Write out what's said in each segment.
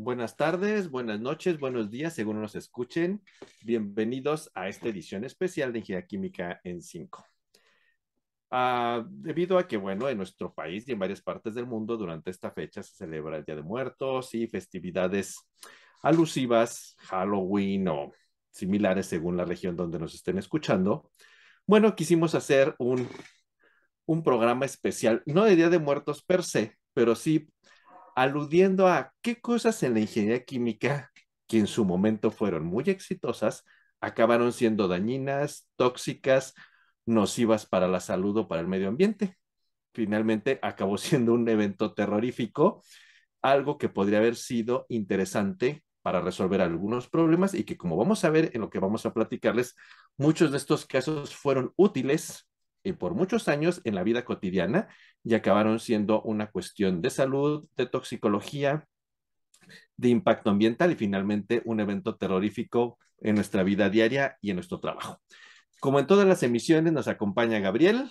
Buenas tardes, buenas noches, buenos días, según nos escuchen. Bienvenidos a esta edición especial de Ingeniería Química en 5. Ah, debido a que, bueno, en nuestro país y en varias partes del mundo durante esta fecha se celebra el Día de Muertos y festividades alusivas, Halloween o similares según la región donde nos estén escuchando. Bueno, quisimos hacer un, un programa especial, no de Día de Muertos per se, pero sí aludiendo a qué cosas en la ingeniería química, que en su momento fueron muy exitosas, acabaron siendo dañinas, tóxicas, nocivas para la salud o para el medio ambiente. Finalmente acabó siendo un evento terrorífico, algo que podría haber sido interesante para resolver algunos problemas y que como vamos a ver en lo que vamos a platicarles, muchos de estos casos fueron útiles y por muchos años en la vida cotidiana y acabaron siendo una cuestión de salud, de toxicología, de impacto ambiental y finalmente un evento terrorífico en nuestra vida diaria y en nuestro trabajo. Como en todas las emisiones, nos acompaña Gabriel.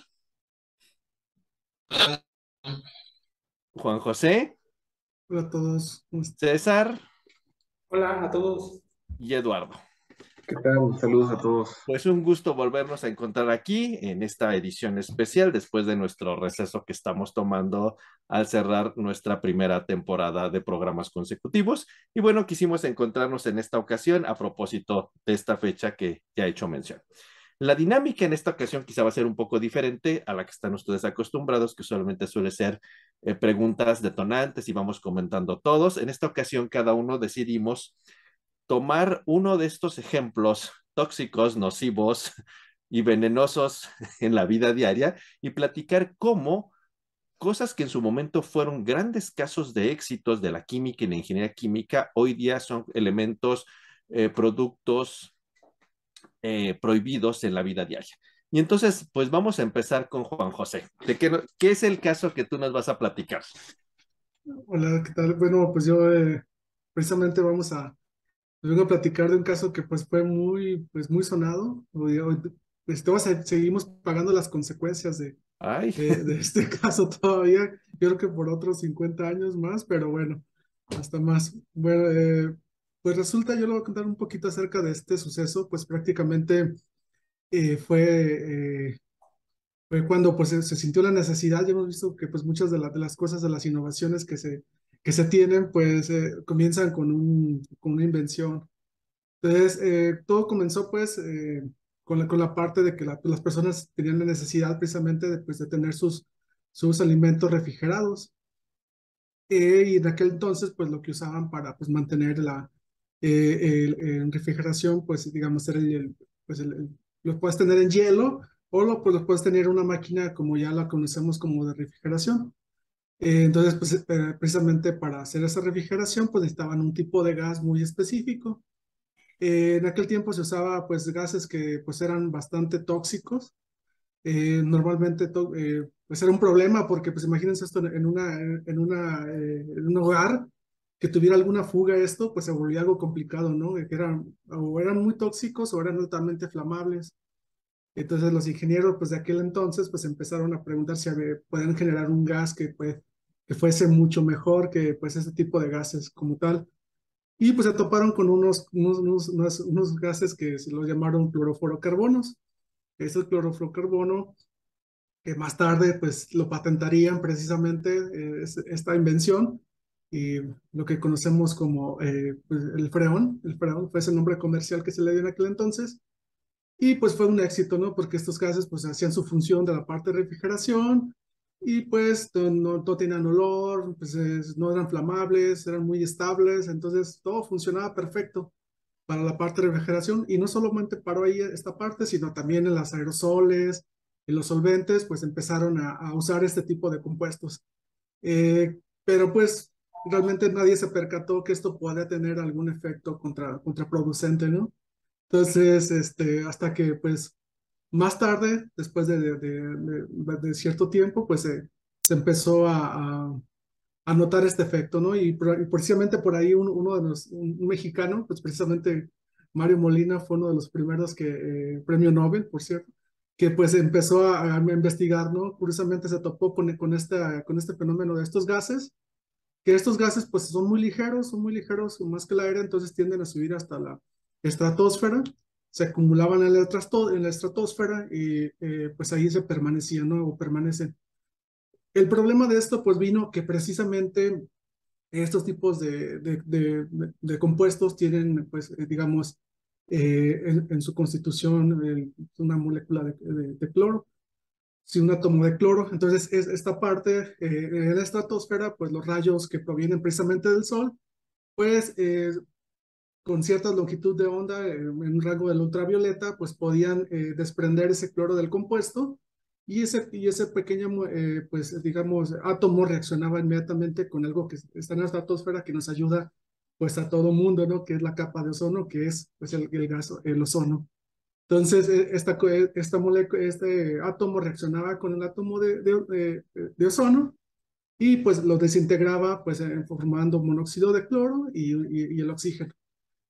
Juan José. Hola a todos. César. Hola a todos. Y Eduardo. ¿Qué tal? Saludos a todos. Pues un gusto volvernos a encontrar aquí en esta edición especial después de nuestro receso que estamos tomando al cerrar nuestra primera temporada de programas consecutivos. Y bueno, quisimos encontrarnos en esta ocasión a propósito de esta fecha que ya he hecho mención. La dinámica en esta ocasión quizá va a ser un poco diferente a la que están ustedes acostumbrados, que solamente suele ser eh, preguntas detonantes y vamos comentando todos. En esta ocasión cada uno decidimos tomar uno de estos ejemplos tóxicos, nocivos y venenosos en la vida diaria y platicar cómo cosas que en su momento fueron grandes casos de éxitos de la química y la ingeniería química, hoy día son elementos, eh, productos eh, prohibidos en la vida diaria. Y entonces, pues vamos a empezar con Juan José. ¿De qué, qué, es el caso que tú nos vas a platicar? Hola, ¿qué tal? Bueno, pues yo eh, precisamente vamos a les vengo a platicar de un caso que pues fue muy, pues, muy sonado. Pues, seguimos pagando las consecuencias de, de, este caso todavía. Yo creo que por otros 50 años más, pero bueno, hasta más. Bueno, eh, pues resulta, yo le voy a contar un poquito acerca de este suceso, pues prácticamente eh, fue, eh, fue cuando pues se, sintió la necesidad, ya hemos visto que pues muchas de, de las cosas, de las innovaciones que se que se tienen, pues eh, comienzan con, un, con una invención. Entonces, eh, todo comenzó pues eh, con, la, con la parte de que las personas tenían la necesidad precisamente de, pues, de tener sus, sus alimentos refrigerados. y en aquel entonces, pues lo que usaban para pues, mantener la el, refrigeración, pues digamos, era el, pues, el, lo puedes tener en hielo o lo, pues, lo puedes tener en una máquina como ya la conocemos como de refrigeración. Eh, entonces, pues, eh, precisamente para hacer esa refrigeración, pues necesitaban un tipo de gas muy específico. Eh, en aquel tiempo se usaba pues gases que pues eran bastante tóxicos. normalmente pues era un problema porque pues imagínense esto en, una, en, una, en un hogar que tuviera alguna fuga esto, pues se volvía algo complicado, ¿no? Que eran, o eran muy tóxicos o eran altamente flamables. Entonces los ingenieros pues de aquel entonces pues empezaron a preguntar si pueden generar un gas que pues que fuese mucho mejor que pues ese tipo de gases como tal. Y pues se toparon con unos, unos, unos, unos gases que se los llamaron clorofluorocarbonos. Ese clorofluorocarbono que más tarde pues lo patentarían precisamente eh, esta invención y lo que conocemos como eh, pues, el freón, el freón fue ese nombre comercial que se le dio en aquel entonces y pues fue un éxito, ¿no? Porque estos gases pues hacían su función de la parte de refrigeración, y pues no, no tenían olor, pues no eran flamables, eran muy estables, entonces todo funcionaba perfecto para la parte de refrigeración y no solamente paró ahí esta parte, sino también en las aerosoles, en los solventes, pues empezaron a, usar este tipo de compuestos. Eh, pero pues realmente nadie se percató que esto podía tener algún efecto contra, contraproducente, ¿no? Entonces, este, hasta que pues más tarde, después de, de, cierto tiempo, pues se empezó a, a, notar este efecto, ¿no? Y, precisamente por ahí uno de los, un, mexicano, pues precisamente Mario Molina fue uno de los primeros que, eh, premio Nobel, por cierto, que pues empezó a, investigar, ¿no? Curiosamente se topó con, con, esta, con este fenómeno de estos gases, que estos gases pues son muy ligeros, son muy ligeros más que el aire, entonces tienden a subir hasta la estratosfera, se acumulaban en la, en estratosfera y eh, pues ahí se permanecían. O permanecen. El problema de esto pues vino que precisamente estos tipos de, compuestos tienen pues eh, digamos eh, en, su constitución una molécula de, cloro, si un átomo de cloro. Entonces, es, esta parte eh, en la estratosfera, pues los rayos que provienen precisamente del Sol, pues con cierta longitud de onda en un rango del ultravioleta, pues podían desprender ese cloro del compuesto y ese, y ese pequeño, pues digamos, átomo reaccionaba inmediatamente con algo que está en la estratosfera que nos ayuda pues a todo mundo, ¿no? Que es la capa de ozono, que es pues el, el gas, el ozono. Entonces, e, esta, e, esta este átomo reaccionaba con el átomo de, de, de, ozono y pues lo desintegraba pues formando monóxido de cloro y, y, el oxígeno.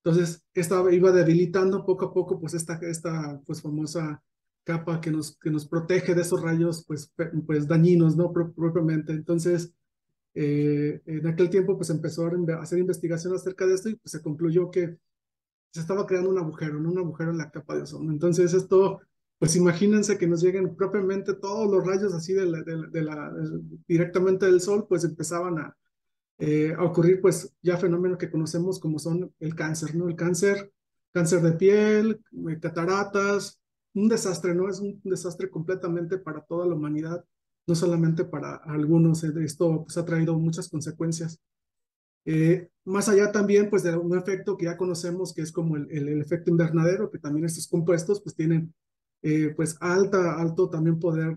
Entonces, esta iba debilitando poco a poco pues esta, esta pues famosa capa que nos, que nos protege de esos rayos pues, pues dañinos, ¿no? propiamente. Entonces, eh, en aquel tiempo pues empezó a hacer investigación acerca de esto y pues se concluyó que se estaba creando un agujero, ¿no? un agujero en la capa de ozono. Entonces esto, pues imagínense que nos lleguen propiamente todos los rayos así de la, de, la, directamente del sol, pues empezaban a, eh, a ocurrir pues ya fenómenos que conocemos como son el cáncer, ¿no? El cáncer, cáncer de piel, eh, cataratas, un desastre, ¿no? Es un desastre completamente para toda la humanidad no solamente para algunos, eh, esto pues, ha traído muchas consecuencias. Más allá también pues de un efecto que ya conocemos que es como el, el, efecto invernadero, que también estos compuestos pues tienen pues alta, alto también poder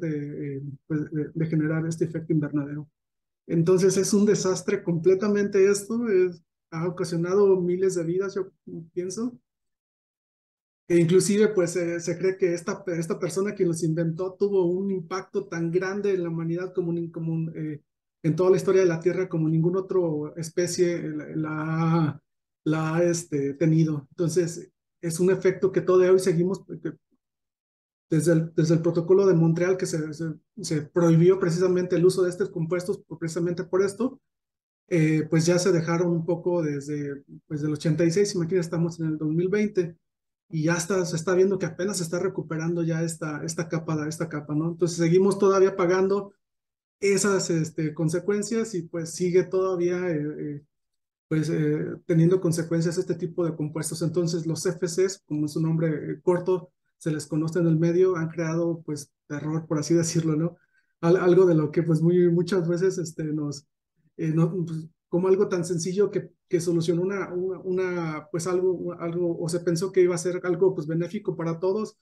pues, de, de, generar este efecto invernadero. Entonces es un desastre completamente esto, es, ha ocasionado miles de vidas, yo pienso, e inclusive, pues se cree que esta, esta persona que los inventó tuvo un impacto tan grande en la humanidad como, eh, en toda la historia de la Tierra como ninguna otra especie la, la ha este, tenido. Entonces, es un efecto que todavía hoy seguimos, desde el, desde el protocolo de Montreal que se, se, prohibió precisamente el uso de estos compuestos precisamente por esto, eh, pues ya se dejaron un poco desde pues del 86, imagínate, estamos en el 2020 y ya está, se está viendo que apenas se está recuperando ya esta, esta capa, esta capa, ¿no? Entonces seguimos todavía pagando esas este, consecuencias y pues sigue todavía eh, eh, pues eh, teniendo consecuencias este tipo de compuestos. Entonces los FCs, como es un nombre corto, se les conoce en el medio, han creado pues terror, por así decirlo, ¿no? algo de lo que pues muy, muchas veces este, nos, no, pues, como algo tan sencillo que, que solucionó una, una, pues algo, algo, o se pensó que iba a ser algo pues benéfico para todos,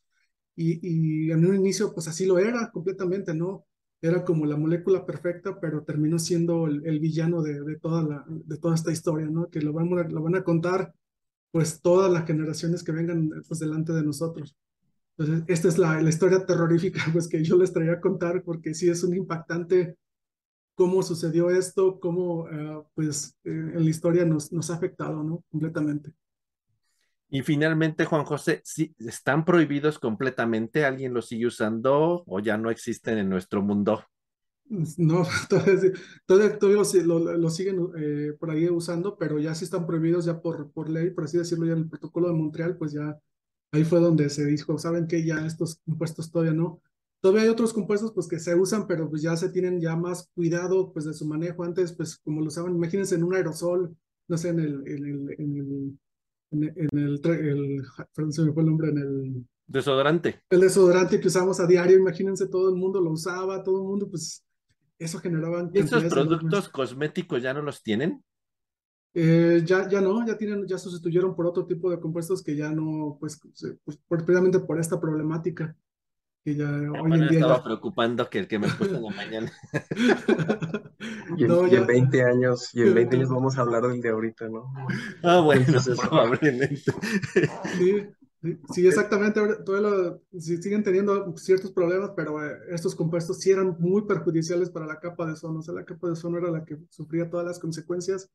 y, y en un inicio pues así lo era completamente, ¿no? Era como la molécula perfecta, pero terminó siendo el, el villano de, de, toda la, de toda esta historia, ¿no? Que lo, vamos lo van a contar pues todas las generaciones que vengan pues delante de nosotros. Entonces, esta es la, la historia terrorífica pues que yo les traía a contar porque sí es un impactante cómo sucedió esto, cómo eh, pues eh, en la historia nos, nos ha afectado, ¿no? Completamente. Y finalmente, Juan José, ¿sí, ¿están prohibidos completamente? ¿Alguien los sigue usando o ya no existen en nuestro mundo? No, todavía, todavía, todavía lo, lo, siguen eh, por ahí usando, pero ya sí están prohibidos ya por, por ley, por así decirlo, ya en el protocolo de Montreal, pues ya ahí fue donde se dijo, ¿saben qué? Ya estos impuestos todavía no. Todavía hay otros compuestos pues que se usan, pero pues ya se tienen ya más cuidado pues de su manejo. Antes pues como lo usaban, imagínense en un aerosol, no sé, en el, en el, en el, en el, el, perdón, se me fue el nombre, en el... Desodorante. El desodorante que usamos a diario, imagínense, todo el mundo lo usaba, todo el mundo pues eso generaba... ¿Y esos productos cosméticos ya no los tienen? Eh, ya, ya no, ya tienen, ya sustituyeron por otro tipo de compuestos que ya no, pues, pues precisamente por esta problemática que ya hoy en día estaba preocupando que el que me puse en la mañana. y, en, 20 años, y en 20 años vamos a hablar del de ahorita, ¿no? Ah, bueno, probablemente. Sí, sí, exactamente. Todavía siguen teniendo ciertos problemas, pero eh, estos compuestos sí eran muy perjudiciales para la capa de ozono. O sea, la capa de ozono era la que sufría todas las consecuencias.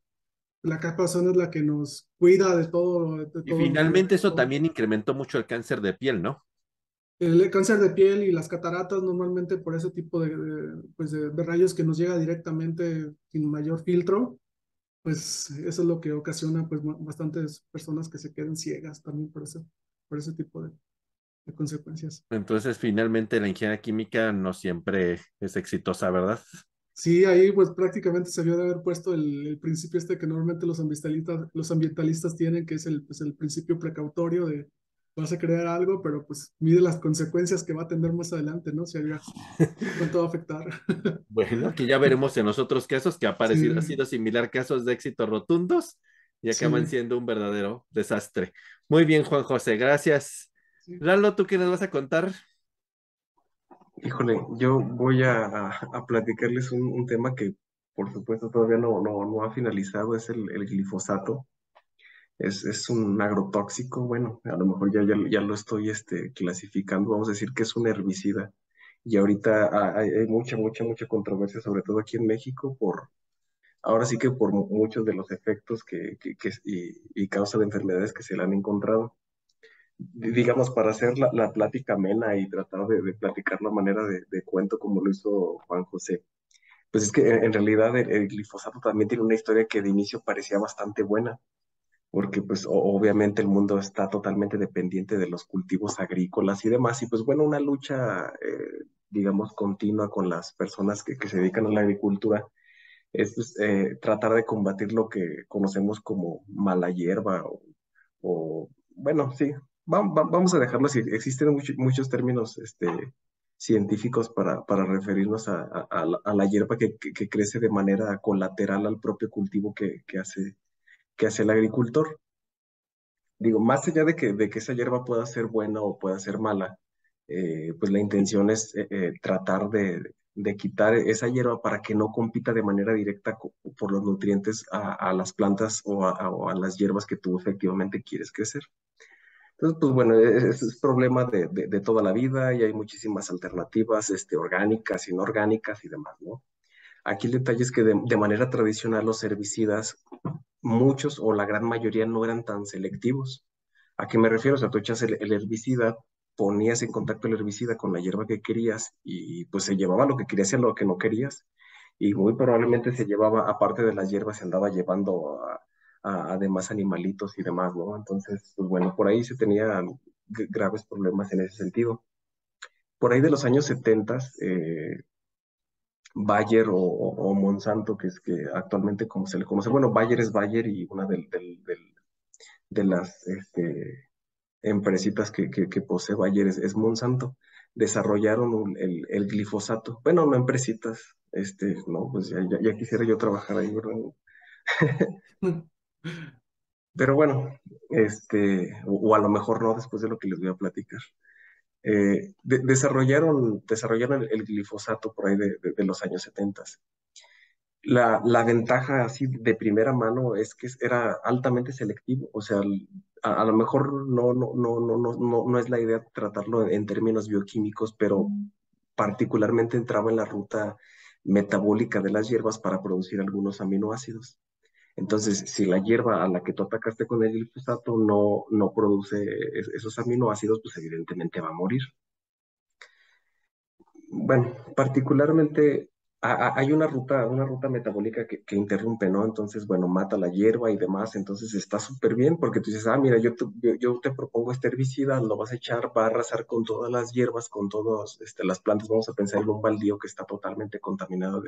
La capa ozono es la que nos cuida de todo. De todo y finalmente eso también incrementó mucho el cáncer de piel, ¿no? El cáncer de piel y las cataratas normalmente por ese tipo de, pues de, rayos que nos llega directamente sin mayor filtro, pues eso es lo que ocasiona pues bastantes personas que se queden ciegas también por ese, por ese tipo de, de consecuencias. Entonces, finalmente la ingeniería química no siempre es exitosa, ¿verdad? Sí, ahí pues prácticamente se vio de haber puesto el, el, principio este que normalmente los ambientalistas, los ambientalistas tienen, que es el, pues, el principio precautorio de vas a crear algo, pero pues mide las consecuencias que va a tener más adelante, ¿no? Si había, cuánto va a afectar. Bueno, que ya veremos en los otros casos que ha sí. ha sido similar casos de éxito rotundos y acaban sí. siendo un verdadero desastre. Muy bien, Juan José, gracias. Sí. Lalo, ¿tú qué nos vas a contar? Híjole, yo voy a, platicarles un, un, tema que por supuesto todavía no, no, no ha finalizado, es el, el glifosato. Es, es, un agrotóxico, bueno, a lo mejor ya, ya, ya, lo estoy este, clasificando, vamos a decir que es un herbicida. Y ahorita hay, hay, mucha, mucha, mucha controversia, sobre todo aquí en México, por, ahora sí que por muchos de los efectos que, que, que y, y, causa de enfermedades que se le han encontrado digamos, para hacer la, la plática amena y tratar de, platicar la manera de, de, cuento como lo hizo Juan José, pues es que en, en realidad el, glifosato también tiene una historia que de inicio parecía bastante buena, porque pues obviamente el mundo está totalmente dependiente de los cultivos agrícolas y demás, y pues bueno, una lucha, eh, digamos, continua con las personas que, que, se dedican a la agricultura es pues, eh, tratar de combatir lo que conocemos como mala hierba o bueno, sí, vamos a dejarlo así. Existen muchos, términos este, científicos para, referirnos a, la hierba que, crece de manera colateral al propio cultivo que, hace, el agricultor. Digo, más allá de que, esa hierba pueda ser buena o pueda ser mala, eh, pues la intención es eh, eh, tratar de, quitar esa hierba para que no compita de manera directa por los nutrientes a, las plantas o a las hierbas que tú efectivamente quieres crecer. Entonces, pues bueno, es, es problema de, toda la vida y hay muchísimas alternativas este, orgánicas, inorgánicas y demás, ¿no? Aquí el detalle es que de, de, manera tradicional los herbicidas, muchos o la gran mayoría no eran tan selectivos. ¿A qué me refiero? O sea, tú echas el, el herbicida, ponías en contacto el herbicida con la hierba que querías y pues se llevaba lo que querías y lo que no querías. Y muy probablemente se llevaba, aparte de las hierbas, se andaba llevando a, a, demás animalitos y demás, ¿no? Entonces, pues bueno, por ahí se tenían graves problemas en ese sentido. Por ahí de los años 70, eh, Bayer o, Monsanto, que es que actualmente como se le conoce, bueno, Bayer es Bayer y una del, de las este, empresitas que, posee Bayer es, Monsanto, desarrollaron el, glifosato. Bueno, no empresitas, este, no, pues ya, ya, ya quisiera yo trabajar ahí, ¿verdad? Pero bueno, este, o, a lo mejor no después de lo que les voy a platicar. Eh, de, desarrollaron, desarrollaron el, el, glifosato por ahí de, de, de los años 70. La, la, ventaja así de primera mano es que era altamente selectivo, o sea, a, a, lo mejor no, no, no, no, no, no es la idea tratarlo en términos bioquímicos, pero particularmente entraba en la ruta metabólica de las hierbas para producir algunos aminoácidos. Entonces, si la hierba a la que tú atacaste con el glifosato no, no produce esos aminoácidos, pues evidentemente va a morir. Bueno, particularmente hay una ruta, una ruta metabólica que, interrumpe, ¿no? Entonces, bueno, mata la hierba y demás, entonces está súper bien porque tú dices, ah, mira, yo te, propongo este herbicida, lo vas a echar, va a arrasar con todas las hierbas, con todas este, las plantas, vamos a pensar en un baldío que está totalmente contaminado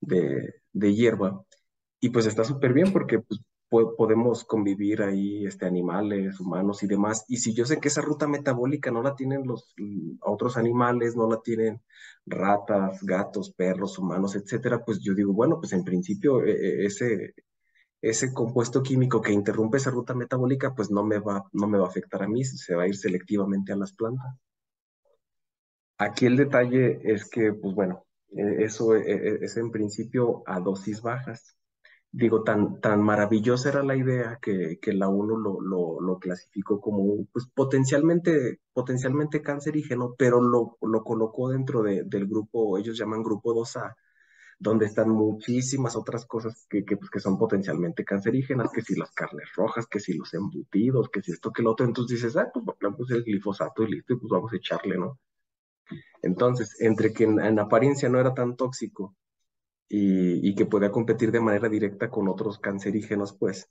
de hierba y pues está súper bien porque pues, podemos convivir ahí este, animales, humanos y demás. Y si yo sé que esa ruta metabólica no la tienen los otros animales, no la tienen ratas, gatos, perros, humanos, etcétera, pues yo digo, bueno, pues en principio e, e, ese, ese compuesto químico que interrumpe esa ruta metabólica, pues no me va, no me va a afectar a mí, se va a ir selectivamente a las plantas. Aquí el detalle es que, pues bueno, e, eso es en principio a dosis bajas digo, tan, tan maravillosa era la idea que, que la ONU lo, lo, clasificó como pues, potencialmente, potencialmente cancerígeno, pero lo, lo colocó dentro de, del grupo, ellos llaman grupo 2A, donde están muchísimas otras cosas que, que, pues, que son potencialmente cancerígenas, que si las carnes rojas, que si los embutidos, que si esto, que lo otro, entonces dices, ah, pues pues el glifosato y listo, y pues vamos a echarle, ¿no? Entonces, entre que en apariencia no era tan tóxico, y, que podía competir de manera directa con otros cancerígenos, pues.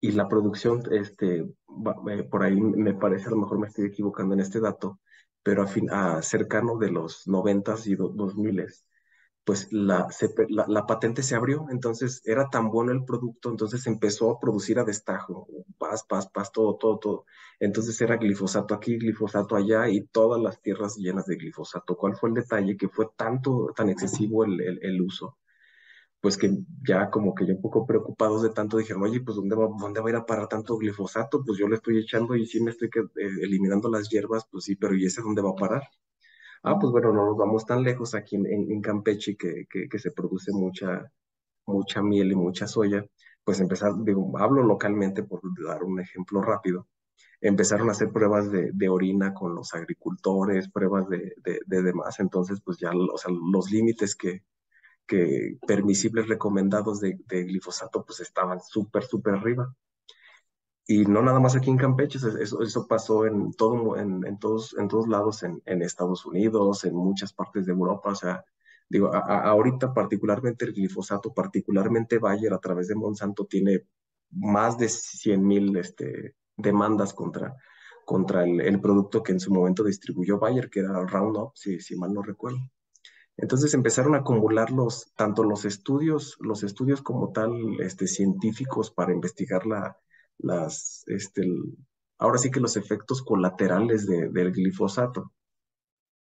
Y la producción, este, eh, por ahí me parece, a lo mejor me estoy equivocando en este dato, pero a, fin, a cercano de los 90 y 2000 pues la, la, patente se abrió, entonces era tan bueno el producto, entonces empezó a producir a destajo, paz, paz, paz, todo, todo, todo. Entonces era glifosato aquí, glifosato allá y todas las tierras llenas de glifosato. ¿Cuál fue el detalle? Que fue tanto, tan excesivo el, el, uso, pues que ya como que ya un poco preocupados de tanto dijeron, oye, pues ¿dónde va, ¿dónde va a ir a parar tanto glifosato? Pues yo le estoy echando y sí me estoy eh, eliminando las hierbas, pues sí, pero ¿y ese dónde va a parar? Ah, pues bueno, no nos vamos tan lejos aquí en, Campeche que, que, se produce mucha, mucha miel y mucha soya. Pues empezar, digo, hablo localmente por dar un ejemplo rápido. Empezaron a hacer pruebas de, de orina con los agricultores, pruebas de, de, de, demás. Entonces, pues ya o sea, los límites que, que permisibles recomendados de, glifosato, pues estaban súper, súper arriba. Y no nada más aquí en Campeche, eso, eso pasó en, todo, en, en, todos, en todos lados, en, en, Estados Unidos, en muchas partes de Europa. O sea, digo, ahorita particularmente el glifosato, particularmente Bayer a través de Monsanto, tiene más de 100 mil este, demandas contra, contra el, el, producto que en su momento distribuyó Bayer, que era Roundup, si, si mal no recuerdo. Entonces empezaron a acumular los, tanto los estudios, los estudios como tal, este, científicos para investigar la, las, este, ahora sí que los efectos colaterales del glifosato.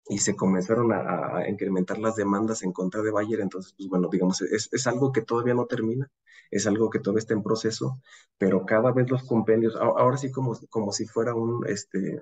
Y se comenzaron a, incrementar las demandas en contra de Bayer. Entonces, pues bueno, digamos, es, es, algo que todavía no termina, es algo que todavía está en proceso, pero cada vez los compendios, ahora sí como, como si fuera un, este,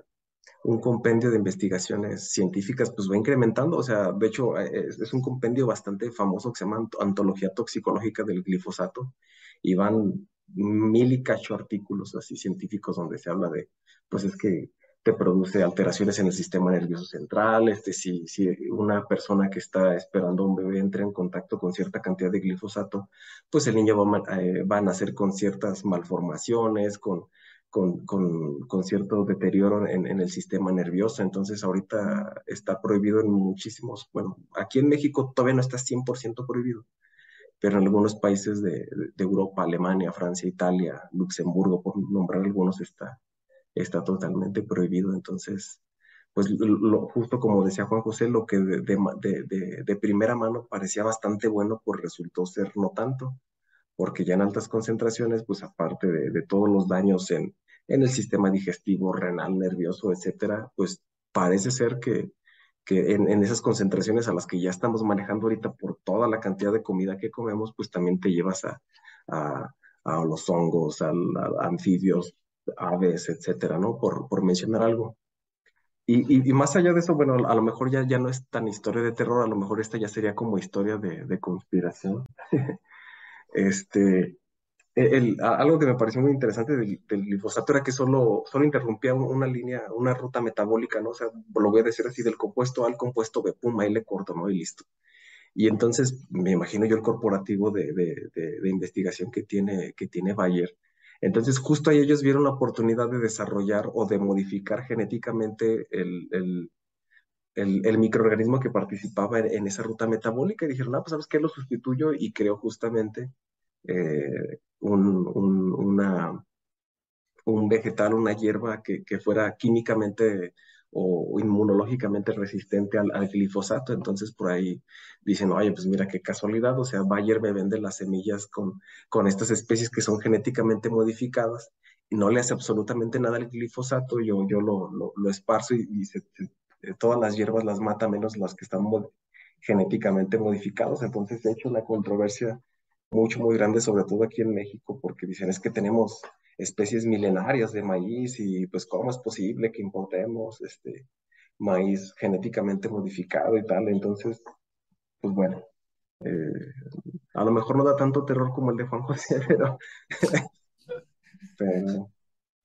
un compendio de investigaciones científicas, pues va incrementando. O sea, de hecho, eh, es, es, un compendio bastante famoso que se llama Antología Toxicológica del Glifosato y van mil y cacho artículos así científicos donde se habla de, pues es que te produce alteraciones en el sistema nervioso central, este, si, si una persona que está esperando un bebé entra en contacto con cierta cantidad de glifosato, pues el niño va, eh, va a nacer con ciertas malformaciones, con, con, con, con cierto deterioro en, en, el sistema nervioso. Entonces ahorita está prohibido en muchísimos, bueno, aquí en México todavía no está 100% prohibido, pero en algunos países de, Europa, Alemania, Francia, Italia, Luxemburgo, por nombrar algunos, está, está totalmente prohibido. Entonces, pues lo, justo como decía Juan José, lo que de, de, de, primera mano parecía bastante bueno, pues resultó ser no tanto, porque ya en altas concentraciones, pues aparte de, todos los daños en, en el sistema digestivo, renal, nervioso, etcétera, pues parece ser que, que en, esas concentraciones a las que ya estamos manejando ahorita por toda la cantidad de comida que comemos, pues también te llevas a, a, los hongos, a, anfibios, aves, etcétera, ¿no? Por, por mencionar algo. Y, y, más allá de eso, bueno, a lo mejor ya, ya no es tan historia de terror, a lo mejor esta ya sería como historia de, de conspiración. este, el, algo que me pareció muy interesante del, glifosato era que solo, solo interrumpía una línea, una ruta metabólica, ¿no? O sea, lo voy a decir así, del compuesto al compuesto B, pum, ahí le corto, ¿no? Y listo. Y entonces me imagino yo el corporativo de, de, investigación que tiene, que tiene Bayer. Entonces justo ahí ellos vieron la oportunidad de desarrollar o de modificar genéticamente el, el, el, microorganismo que participaba en, en, esa ruta metabólica y dijeron, ah, pues sabes qué, lo sustituyo y creo justamente eh, un, un, una, un vegetal, una hierba que, que fuera químicamente o inmunológicamente resistente al, glifosato. Entonces por ahí dicen, oye, pues mira qué casualidad, o sea, Bayer me vende las semillas con, con estas especies que son genéticamente modificadas y no le hace absolutamente nada al glifosato, yo, yo lo, lo, esparzo y, todas las hierbas las mata menos las que están genéticamente modificados. Entonces, de hecho, la controversia mucho, muy grande, sobre todo aquí en México, porque dicen es que tenemos especies milenarias de maíz y pues cómo es posible que importemos este maíz genéticamente modificado y tal. Entonces, pues bueno, eh, a lo mejor no da tanto terror como el de Juan José, pero...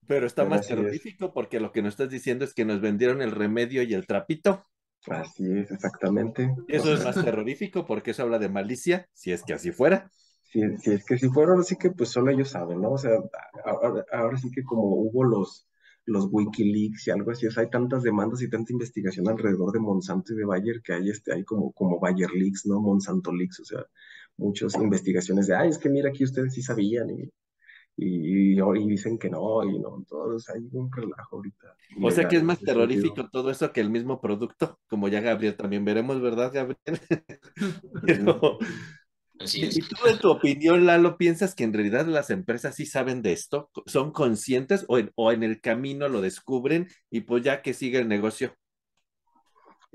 pero, está más terrorífico porque lo que nos estás diciendo es que nos vendieron el remedio y el trapito. Así es, exactamente. Eso es más terrorífico porque eso habla de malicia, si es que así fuera si, si, es que si fueron así que pues solo ellos saben, ¿no? O sea, ahora, sí que como hubo los, los Wikileaks y algo así, o sea, hay tantas demandas y tanta investigación alrededor de Monsanto y de Bayer que hay, este, hay como, como Bayer Leaks, ¿no? Monsanto Leaks, o sea, muchas investigaciones de, ay, es que mira, aquí ustedes sí sabían y, y, y, dicen que no, y no, entonces hay un relajo ahorita. O sea que es más terrorífico todo eso que el mismo producto, como ya Gabriel también veremos, ¿verdad, Gabriel? Pero, ¿Y tú en tu opinión, Lalo, piensas que en realidad las empresas sí saben de esto? ¿Son conscientes o en, o en el camino lo descubren y pues ya que sigue el negocio?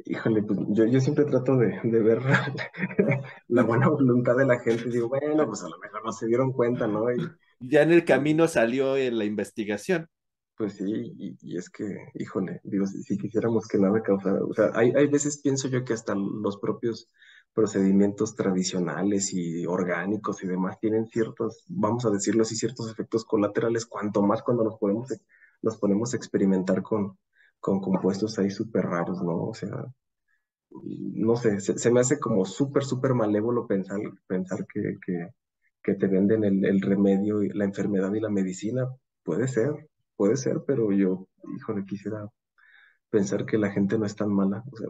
Híjole, pues yo, yo siempre trato de, de ver la buena voluntad de la gente. Digo, bueno, pues a lo mejor no se dieron cuenta, ¿no? Y, ya en el camino salió en la investigación. Pues sí, y, y es que, híjole, digo, si, si, quisiéramos que nada causara, o sea, hay, hay veces pienso yo que hasta los propios procedimientos tradicionales y orgánicos y demás tienen ciertos, vamos a decirlo así, ciertos efectos colaterales, cuanto más cuando nos ponemos, nos ponemos a experimentar con, con compuestos ahí súper raros, ¿no? O sea, no sé, se, me hace como súper, súper malévolo pensar, pensar que, que, te venden el, el, remedio, y la enfermedad y la medicina. Puede ser, puede ser, pero yo, híjole, quisiera pensar que la gente no es tan mala. O sea,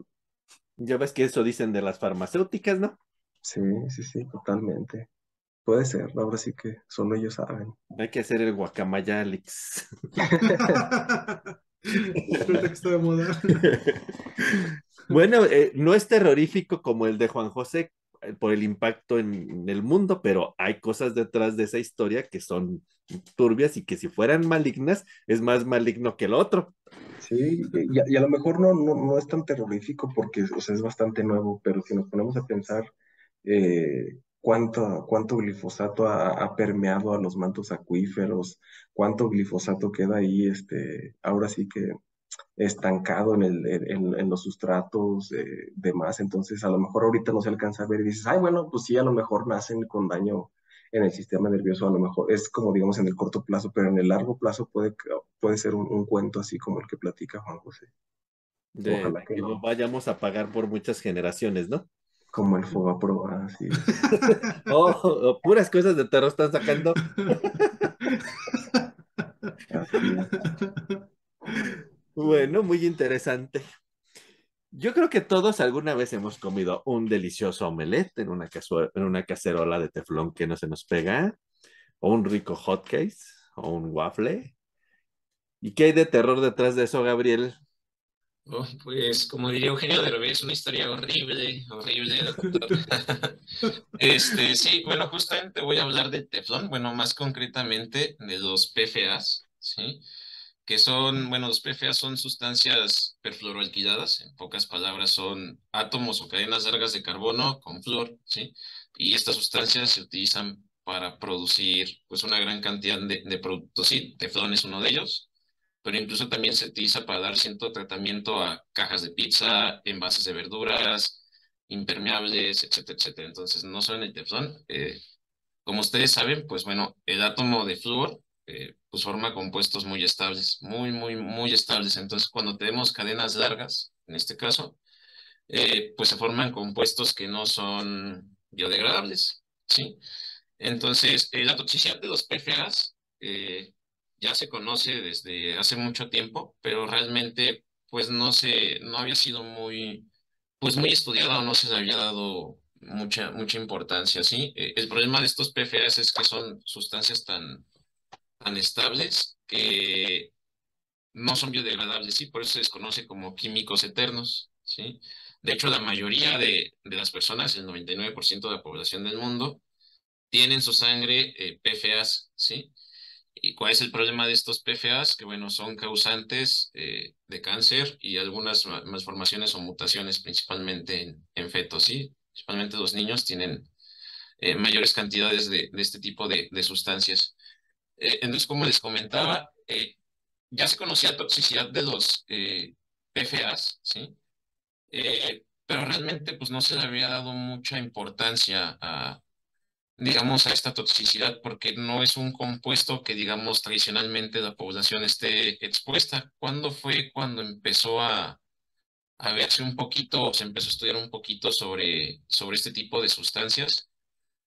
ya ves que eso dicen de las farmacéuticas, ¿no? Sí, sí, sí, totalmente. Puede ser, ahora sí que solo ellos saben. Hay que hacer el guacamayalix. Pretexto de moda. bueno, eh, no es terrorífico como el de Juan José por el impacto en, el mundo, pero hay cosas detrás de esa historia que son turbias y que si fueran malignas es más maligno que el otro. Sí, y a, lo mejor no, no, no, es tan terrorífico porque o sea, es bastante nuevo, pero si nos ponemos a pensar eh, cuánto, cuánto glifosato ha, permeado a los mantos acuíferos, cuánto glifosato queda ahí, este, ahora sí que estancado en, el, en, en los sustratos, eh, demás, entonces a lo mejor ahorita no se alcanza a ver y dices, ay, bueno, pues sí, a lo mejor nacen con daño en el sistema nervioso a lo mejor es como digamos en el corto plazo, pero en el largo plazo puede, puede ser un, un cuento así como el que platica Juan José. De, Ojalá que, no. vayamos a pagar por muchas generaciones, ¿no? Como el Pro, así. oh, oh, puras cosas de terror están sacando. bueno, muy interesante. Yo creo que todos alguna vez hemos comido un delicioso omelette en una, en una cacerola de teflón que no se nos pega, o un rico hotcake, o un waffle. ¿Y qué hay de terror detrás de eso, Gabriel? Pues, como diría Eugenio Derbez, una historia horrible, horrible. este, sí, bueno, justamente voy a hablar de teflón, bueno, más concretamente de los PFAs, ¿sí? Que son, bueno, los PFA son sustancias perfluoroalquiladas, en pocas palabras son átomos o cadenas largas de carbono con flor, ¿sí? Y estas sustancias se utilizan para producir pues una gran cantidad de, productos, sí, teflón es uno de ellos, pero incluso también se utiliza para dar cierto tratamiento a cajas de pizza, envases de verduras, impermeables, etcétera, etcétera. Entonces, no solo en el teflón, eh, como ustedes saben, pues bueno, el átomo de flúor eh, pues forma compuestos muy estables, muy, muy, muy estables. Entonces, cuando tenemos cadenas largas, en este caso, eh, pues se forman compuestos que no son biodegradables, ¿sí? Entonces, eh, la toxicidad de los PFAs ya se conoce desde hace mucho tiempo, pero realmente, pues no se, no había sido muy, pues muy estudiado, no se le había dado mucha, mucha importancia, ¿sí? el problema de estos PFAs es que son sustancias tan tan estables que no son biodegradables, ¿sí? Por eso se les conoce como químicos eternos, ¿sí? De hecho, la mayoría de, de las personas, el 99% de la población del mundo, tienen su sangre eh, PFAs, ¿sí? ¿Y cuál es el problema de estos PFAs? Que, bueno, son causantes eh, de cáncer y algunas malformaciones o mutaciones, principalmente en, en fetos, ¿sí? Principalmente los niños tienen eh, mayores cantidades de, de este tipo de, de sustancias. Eh, entonces, como les comentaba, eh, ya se conocía toxicidad de los eh, PFAs, ¿sí? pero realmente pues no se le había dado mucha importancia a, digamos, a esta toxicidad porque no es un compuesto que, digamos, tradicionalmente la población esté expuesta. ¿Cuándo fue cuando empezó a, a verse un poquito, o se empezó a estudiar un poquito sobre, sobre este tipo de sustancias?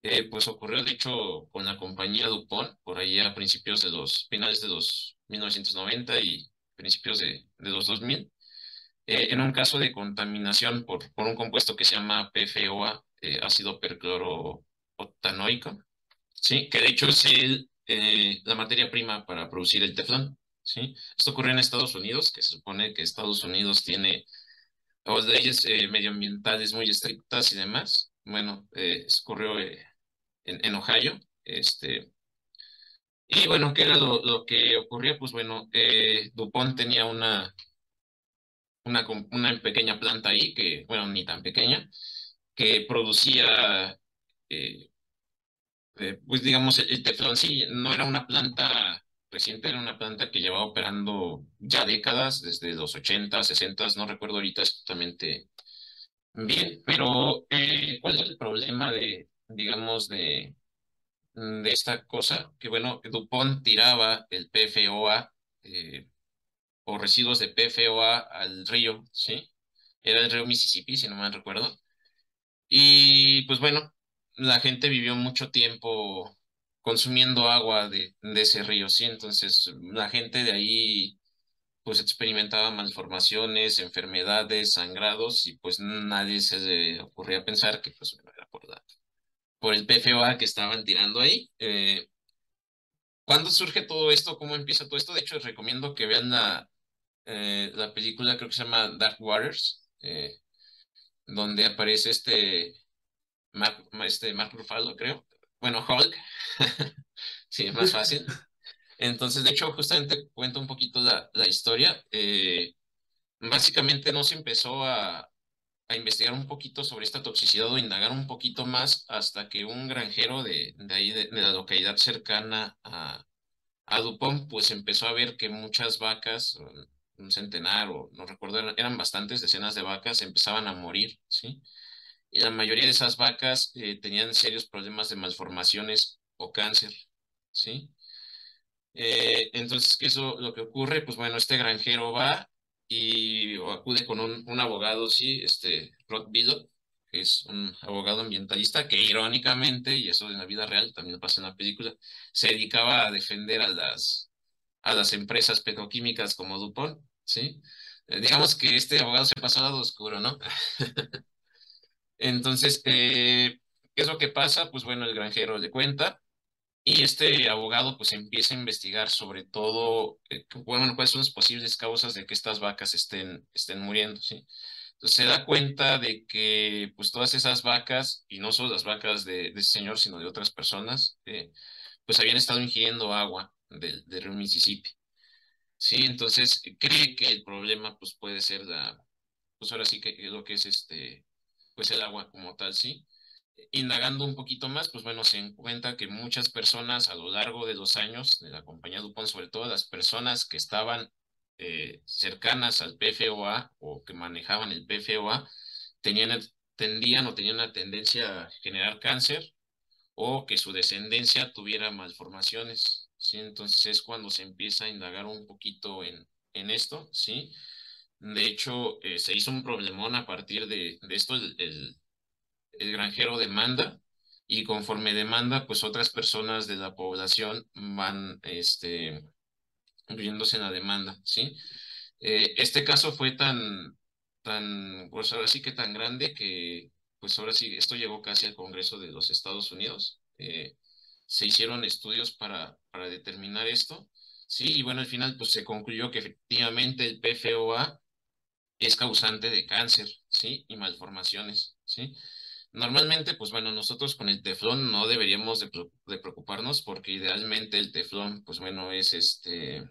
Eh, pues ocurrió, de hecho, con la compañía DuPont, por ahí a principios de los, finales de los 1990 y principios de, de los 2000, eh, en un caso de contaminación por, por un compuesto que se llama PFOA, eh, ácido percloro octanoico, ¿sí? Que de hecho es el, eh, la materia prima para producir el teflón, ¿sí? Esto ocurrió en Estados Unidos, que se supone que Estados Unidos tiene leyes eh, medioambientales muy estrictas y demás. Bueno, eh, ocurrió en, Ohio, este... Y bueno, ¿qué era lo, que ocurría? Pues bueno, DuPont tenía una, una, una pequeña planta ahí, que, bueno, ni tan pequeña, que producía eh, pues digamos, el, teflón sí, no era una planta reciente, era una planta que llevaba operando ya décadas, desde los 80, 60, no recuerdo ahorita exactamente bien, pero eh, ¿cuál es el problema de, digamos, de, de esta cosa? Que bueno, Dupont tiraba el PFOA eh, o residuos de PFOA al río, ¿sí? Era el río Mississippi, si no me recuerdo. Y pues bueno, la gente vivió mucho tiempo consumiendo agua de, ese río, ¿sí? Entonces la gente de ahí pues experimentaba malformaciones, enfermedades, sangrados y pues nadie se le ocurría pensar que pues era por, por el PFOA que estaban tirando ahí. Eh, ¿Cuándo surge todo esto? ¿Cómo empieza todo esto? De hecho, recomiendo que vean la, eh, la película, creo que se llama Dark Waters, eh, donde aparece este Mark, este, Mark Ruffalo, creo. Bueno, Hulk. sí, más fácil. Entonces, de hecho, justamente cuento un poquito la, historia. Eh, básicamente no se empezó a, investigar un poquito sobre esta toxicidad o indagar un poquito más hasta que un granjero de, ahí, de, la localidad cercana a, a Dupont, pues empezó a ver que muchas vacas, un centenar o no recuerdo, eran, eran bastantes decenas de vacas, empezaban a morir, ¿sí? y la mayoría de esas vacas eh, tenían serios problemas de malformaciones o cáncer, ¿sí? Eh, entonces, ¿qué es lo, que ocurre? Pues bueno, este granjero va y acude con un, abogado, sí, este, Rod Biddle, que es un abogado ambientalista que irónicamente, y eso en la vida real también pasa en la película, se dedicaba a defender a las, a las empresas petroquímicas como DuPont, ¿sí? Eh, digamos que este abogado se pasó al lado oscuro, ¿no? Entonces, eh, ¿qué es lo que pasa? Pues bueno, el granjero le cuenta y este abogado pues empieza a investigar sobre todo, eh, bueno, cuáles son las posibles causas de que estas vacas estén, estén muriendo, ¿sí? Entonces se da cuenta de que pues todas esas vacas, y no solo las vacas de, de ese señor, sino de otras personas, eh, pues habían estado ingiriendo agua del, del río Mississippi. Sí, entonces cree que el problema pues puede ser la, pues ahora sí que lo que es este, pues el agua como tal, ¿sí? Indagando un poquito más, pues bueno, se encuentra que muchas personas a lo largo de los años de la compañía Dupont, sobre todo las personas que estaban eh, cercanas al PFOA o que manejaban el PFOA, tenían, tendían o tenían una tendencia a generar cáncer o que su descendencia tuviera malformaciones, ¿sí? Entonces es cuando se empieza a indagar un poquito en, en esto, ¿sí? De hecho, eh, se hizo un problemón a partir de, esto, el, el, granjero demanda y conforme demanda, pues otras personas de la población van este, incluyéndose en la demanda, ¿sí? Eh, este caso fue tan, tan, pues ahora sí que tan grande que, pues ahora sí, esto llegó casi al Congreso de los Estados Unidos. Eh, se hicieron estudios para, para determinar esto, sí, y bueno, al final pues se concluyó que efectivamente el PFOA es causante de cáncer, ¿sí? Y malformaciones, ¿sí? Normalmente, pues bueno, nosotros con el teflón no deberíamos de, preocuparnos porque idealmente el teflón, pues bueno, es este,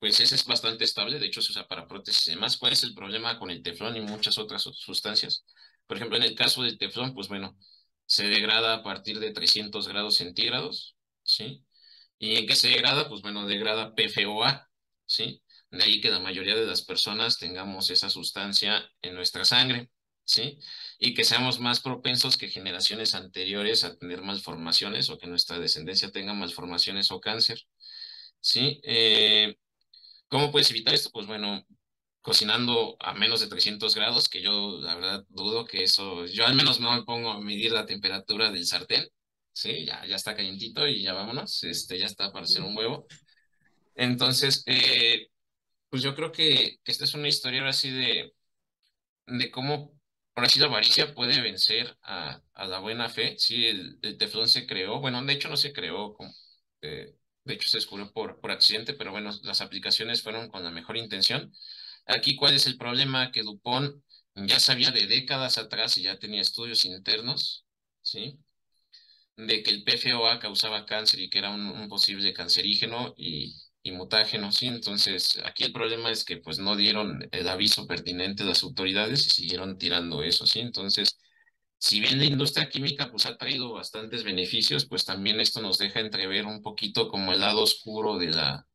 pues ese es bastante estable, de hecho se usa para prótesis y demás. ¿Cuál es el problema con el teflón y muchas otras sustancias? Por ejemplo, en el caso del teflón, pues bueno, se degrada a partir de 300 grados centígrados, ¿sí? ¿Y en qué se degrada? Pues bueno, degrada PFOA, ¿sí? De ahí que la mayoría de las personas tengamos esa sustancia en nuestra sangre, ¿sí? Y que seamos más propensos que generaciones anteriores a tener malformaciones o que nuestra descendencia tenga malformaciones o cáncer, ¿sí? Eh, ¿Cómo puedes evitar esto? Pues bueno, cocinando a menos de 300 grados, que yo la verdad dudo que eso, yo al menos no me pongo a medir la temperatura del sartén, ¿sí? Ya, ya está calientito y ya vámonos, este, ya está para hacer un huevo. Entonces, eh, pues yo creo que, esta es una historia así de, de cómo ahora sí la avaricia puede vencer a, la buena fe. Sí, el, el, teflón se creó, bueno, de hecho no se creó, eh, de hecho se descubrió por, por accidente, pero bueno, las aplicaciones fueron con la mejor intención. Aquí, ¿cuál es el problema? Que Dupont ya sabía de décadas atrás y ya tenía estudios internos, ¿sí? De que el PFOA causaba cáncer y que era un, un posible cancerígeno y, y mutágeno, ¿sí? Entonces, aquí el problema es que pues no dieron el aviso pertinente las autoridades y siguieron tirando eso, ¿sí? Entonces, si bien la industria química pues ha traído bastantes beneficios, pues también esto nos deja entrever un poquito como el lado oscuro de la,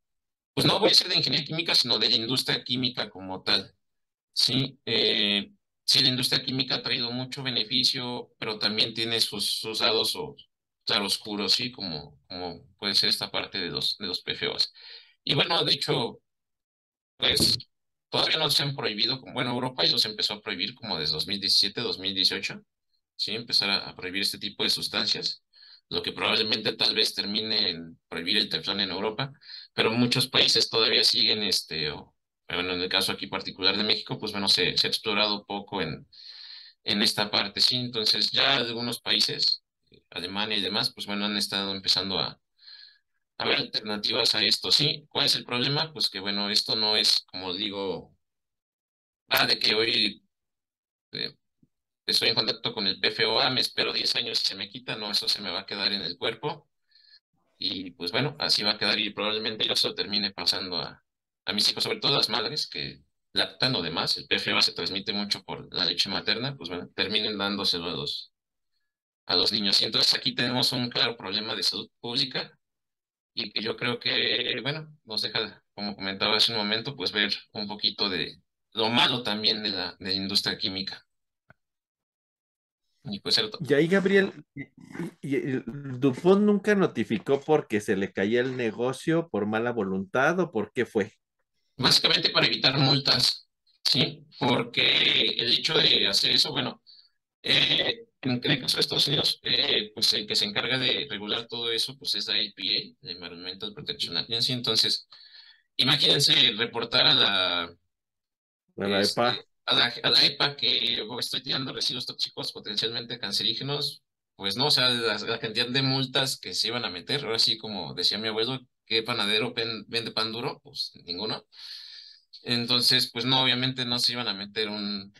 pues no voy a ser de ingeniería química, sino de la industria química como tal, ¿sí? Eh, sí, la industria química ha traído mucho beneficio, pero también tiene sus, sus lados o, claroscuros, ¿sí? Como, como puede ser esta parte de los, de los PFOs. Y bueno, de hecho, pues todavía no se han prohibido, bueno, Europa ya los empezó a prohibir como desde 2017, 2018, ¿sí? Empezar a, a, prohibir este tipo de sustancias, lo que probablemente tal vez termine en prohibir el teflón en Europa, pero muchos países todavía siguen, este, o, bueno, en el caso aquí particular de México, pues bueno, se, se ha explorado poco en, en esta parte, ¿sí? Entonces ya algunos países, Alemania y demás, pues bueno, han estado empezando a, a ver alternativas a esto, ¿sí? ¿Cuál es el problema? Pues que bueno, esto no es, como digo, de que hoy eh, estoy en contacto con el PFOA, me espero 10 años y se me quita, no, eso se me va a quedar en el cuerpo. Y pues bueno, así va a quedar y probablemente eso termine pasando a, a mis hijos, sobre todo las madres que lactan o demás, el PFOA se transmite mucho por la leche materna, pues bueno, terminen dándoselo a los, a los niños. Y entonces aquí tenemos un claro problema de salud pública y que yo creo que, bueno, nos deja, como comentaba hace un momento, pues ver un poquito de lo malo también de la, de la industria química. Y, pues, y ahí, Gabriel, y, y, Dupont nunca notificó porque se le caía el negocio por mala voluntad o por qué fue? Básicamente para evitar multas, ¿sí? Porque el hecho de hacer eso, bueno, eh, en el caso de Estados Unidos, eh, pues el que se encarga de regular todo eso, pues es la EPA, la Environmental Protection Agency. Entonces, imagínense reportar a la, a la este, EPA. A la, a la EPA que oh, estoy tirando residuos tóxicos potencialmente cancerígenos, pues no, o sea, la, la, cantidad de multas que se iban a meter, ahora sí, como decía mi abuelo, ¿qué panadero pen, vende pan duro? Pues ninguno. Entonces, pues no, obviamente no se iban a meter un,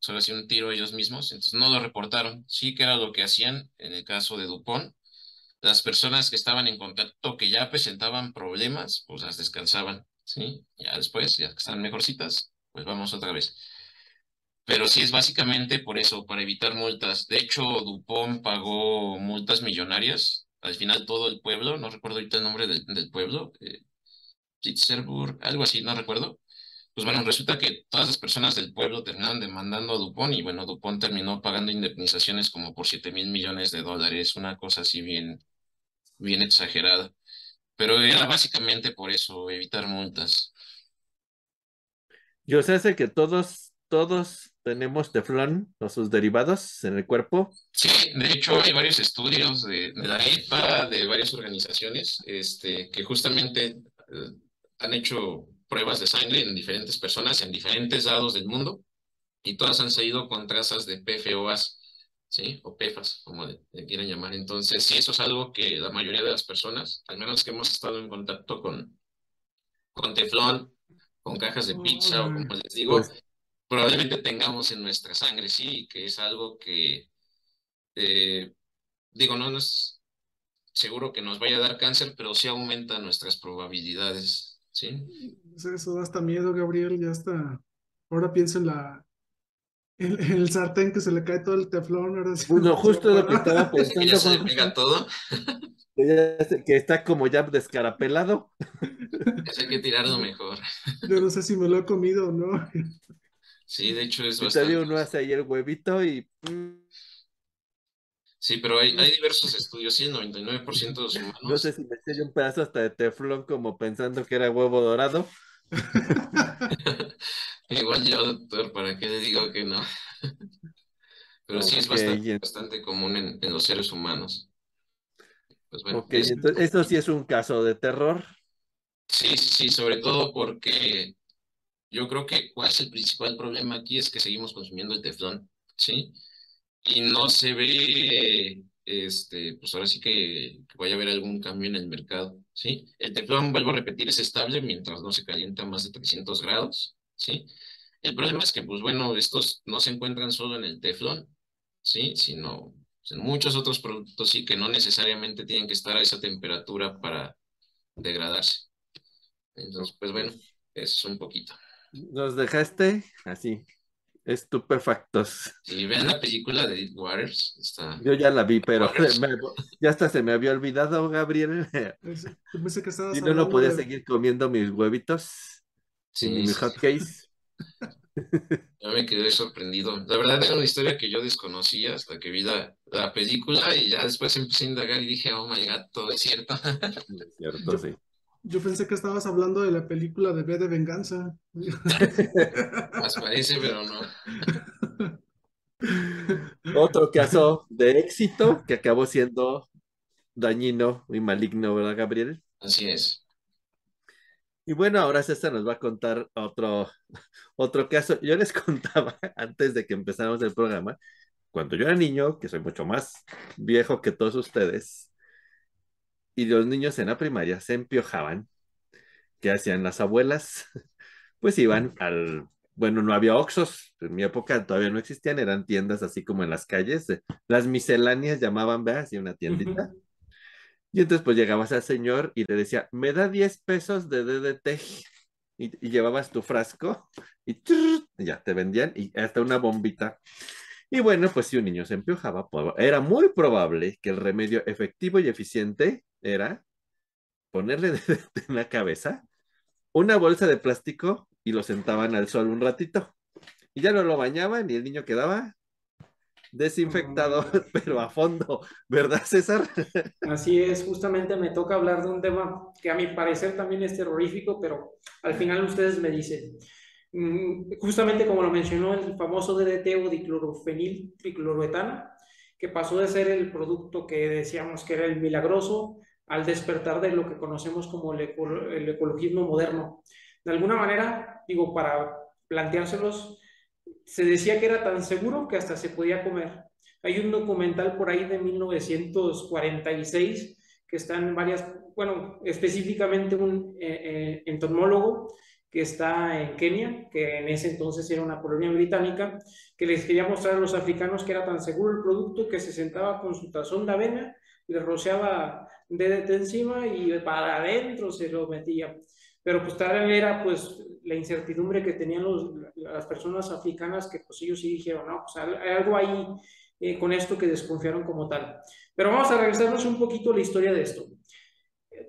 solo hacían un tiro ellos mismos, entonces no lo reportaron. Sí que era lo que hacían en el caso de Dupont. Las personas que estaban en contacto, que ya presentaban problemas, pues las descansaban, ¿sí? Ya después, ya que están mejorcitas, pues vamos otra vez. Pero sí es básicamente por eso, para evitar multas. De hecho, Dupont pagó multas millonarias. Al final todo el pueblo, no recuerdo ahorita el nombre del, del pueblo, eh, Pittsburgh, algo así, no recuerdo, pues bueno, resulta que todas las personas del pueblo terminaron demandando a Dupont y bueno, Dupont terminó pagando indemnizaciones como por 7 mil millones de dólares, una cosa así bien, bien exagerada. Pero era básicamente por eso, evitar multas. Yo sé que todos, todos tenemos teflón o sus derivados en el cuerpo. Sí, de hecho hay varios estudios de, de la EPA, de varias organizaciones, este, que justamente eh, han hecho pruebas de sangre en diferentes personas en diferentes lados del mundo y todas han salido con trazas de PFOAs, ¿sí? O PFAS, como le, le quieran llamar. Entonces, sí, eso es algo que la mayoría de las personas, al menos que hemos estado en contacto con, con teflón, con cajas de pizza o como les digo, pues, probablemente tengamos en nuestra sangre, sí, que es algo que, eh, digo, no, no es seguro que nos vaya a dar cáncer, pero sí aumenta nuestras probabilidades, ¿sí? Eso da hasta miedo, Gabriel, ya está. Ahora pienso en la en, en el sartén que se le cae todo el teflón. Ahora sí, Bueno, justo lo que estaba pensando. Ya se le pega todo, que que está como ya descarapelado. eso hay que tirarlo mejor. Yo no sé si me lo he comido o no. Sí, de hecho es Y bastante. uno hace ahí el huevito y mm, Sí, pero hay, hay diversos estudios, sí, el 99% de los no humanos. sé si me eché un pedazo hasta de teflón como pensando que era huevo dorado. Igual yo, doctor, ¿para qué le digo que no? Pero sí es bastante, bastante común en, en los seres humanos. Pues bueno, ok, es- entonces eso sí es un caso de terror. sí, sí, sí, sobre todo porque yo creo que cuál es el principal problema aquí es que seguimos consumiendo el teflón. ¿sí? Y no se ve, este, pues ahora sí que, que vaya a haber algún cambio en el mercado, ¿sí? El teflón, vuelvo a repetir, es estable mientras no se calienta más de 300 grados, ¿sí? El problema es que, pues bueno, estos no se encuentran solo en el teflón, ¿sí? Sino en muchos otros productos, sí, que no necesariamente tienen que estar a esa temperatura para degradarse. Entonces, pues bueno, es un poquito. Nos dejaste así, estupefactos. Si ven la película de Deep Waters, está... Yo ya la vi, pero me- ya hasta se me había olvidado, Gabriel. Pensé que Y no, no hablando podía de- seguir comiendo mis huevitos y Sí, mis sí, hotcakes. yo me quedé sorprendido. La verdad era una historia que yo desconocía hasta que vi la, la película y ya después empecé a indagar y dije, oh my god, todo es cierto. Es cierto, sí. Yo pensé que estabas hablando de la película de B de Venganza. Más parece, pero no. Otro caso de éxito que acabó siendo dañino y maligno, ¿verdad, Gabriel? Así es. Y bueno, ahora César nos va a contar otro, otro caso. Yo les contaba antes de que empezáramos el programa, cuando yo era niño, que soy mucho más viejo que todos ustedes, y los niños en la primaria se empiojaban, ¿qué hacían las abuelas? Pues iban al, bueno, no había Oxxos, en mi época todavía no existían, eran tiendas así como en las calles, eh, las misceláneas llamaban, ¿verdad? Así una tiendita. Y entonces pues llegabas al señor y le decía, me da 10 pesos de DDT. Y, y llevabas tu frasco y, y ya te vendían y hasta una bombita. Y bueno, pues si un niño se empiojaba, era muy probable que el remedio efectivo y eficiente era ponerle en la cabeza, una bolsa de plástico y lo sentaban al sol un ratito. Y ya no lo bañaban y el niño quedaba desinfectado, pero a fondo, ¿verdad, César? Así es, justamente me toca hablar de un tema que a mi parecer también es terrorífico, pero al final ustedes me dicen. Mm, Justamente como lo mencionó el famoso DDT o diclorofenil tricloroetano, que pasó de ser el producto que decíamos que era el milagroso al despertar de lo que conocemos como el, eco- el ecologismo moderno. De alguna manera, digo, para planteárselos, se decía que era tan seguro que hasta se podía comer. Hay un documental por ahí de 1946 que está en varias, bueno, específicamente un eh, eh, entomólogo que está en Kenia, que en ese entonces era una colonia británica, que les quería mostrar a los africanos que era tan seguro el producto que se sentaba con su tazón de avena, le rociaba DDT encima y para adentro se lo metía. Pero pues tal era pues la incertidumbre que tenían los, las personas africanas que pues ellos sí dijeron, no, pues hay algo ahí eh, con esto que desconfiaron como tal. Pero vamos a regresarnos un poquito a la historia de esto.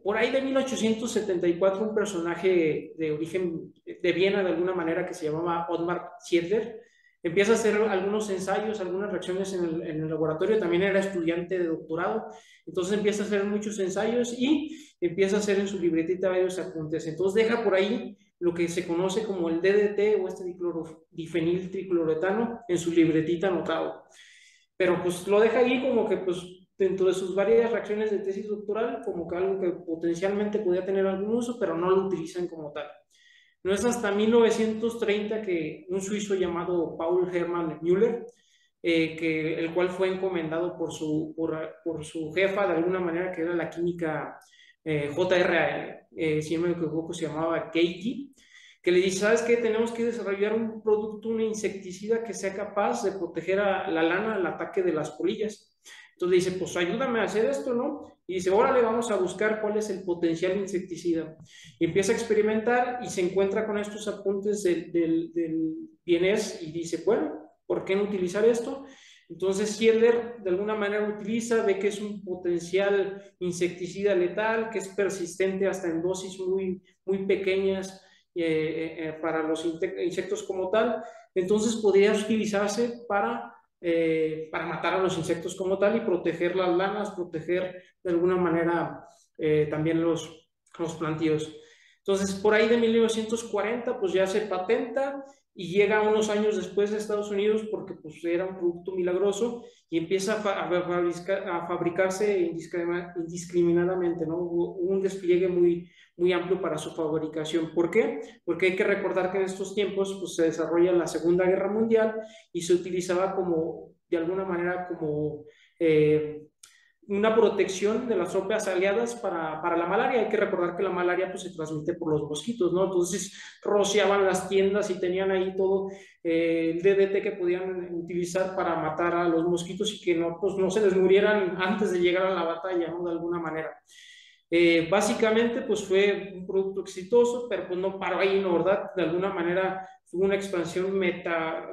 Por ahí de 1874, un personaje de origen de Viena, de alguna manera, que se llamaba Otmar Ziedler, empieza a hacer algunos ensayos, algunas reacciones en el, laboratorio, también era estudiante de doctorado, entonces empieza a hacer muchos ensayos y empieza a hacer en su libretita varios apuntes. Entonces deja por ahí lo que se conoce como el DDT o este difenil tricloretano en su libretita anotado. Pero pues lo deja ahí como que pues dentro de sus varias reacciones de tesis doctoral, como que algo que potencialmente podía tener algún uso, pero no lo utilizan como tal. No es hasta 1930 que un suizo llamado Paul Hermann Müller, eh, el cual fue encomendado por su, jefa, de alguna manera, que era la química eh, JR, eh, si no me equivoco, se llamaba Keiki, que le dice, ¿sabes qué? Tenemos que desarrollar un producto, una insecticida que sea capaz de proteger a la lana al ataque de las polillas. Entonces dice, pues ayúdame a hacer esto, ¿no? Y dice, órale, vamos a buscar cuál es el potencial insecticida. Y empieza a experimentar y se encuentra con estos apuntes del, del, bienes y dice, bueno, ¿por qué no utilizar esto? Entonces Sieler de alguna manera utiliza, ve que es un potencial insecticida letal, que es persistente hasta en dosis muy, muy pequeñas eh, eh, para los insectos como tal. Entonces podría utilizarse para eh, para matar a los insectos como tal y proteger las lanas, proteger de alguna manera eh, también los, los plantíos. Entonces, por ahí de 1940, pues ya se patenta y llega unos años después de Estados Unidos porque pues era un producto milagroso y empieza a, a, fabricarse indiscriminadamente, ¿no? Hubo un despliegue muy, muy amplio para su fabricación. ¿Por qué? Porque hay que recordar que en estos tiempos pues, se desarrolla la Segunda Guerra Mundial y se utilizaba como, de alguna manera, como... Eh, una protección de las tropas aliadas para, para, la malaria. Hay que recordar que la malaria pues, se transmite por los mosquitos, ¿no? Entonces rociaban las tiendas y tenían ahí todo eh, el DDT que podían utilizar para matar a los mosquitos y que no, pues, no se les murieran antes de llegar a la batalla, ¿no? De alguna manera. Eh, básicamente, pues fue un producto exitoso, pero pues no paró ahí, ¿no? ¿Verdad? De alguna manera fue una expansión meta,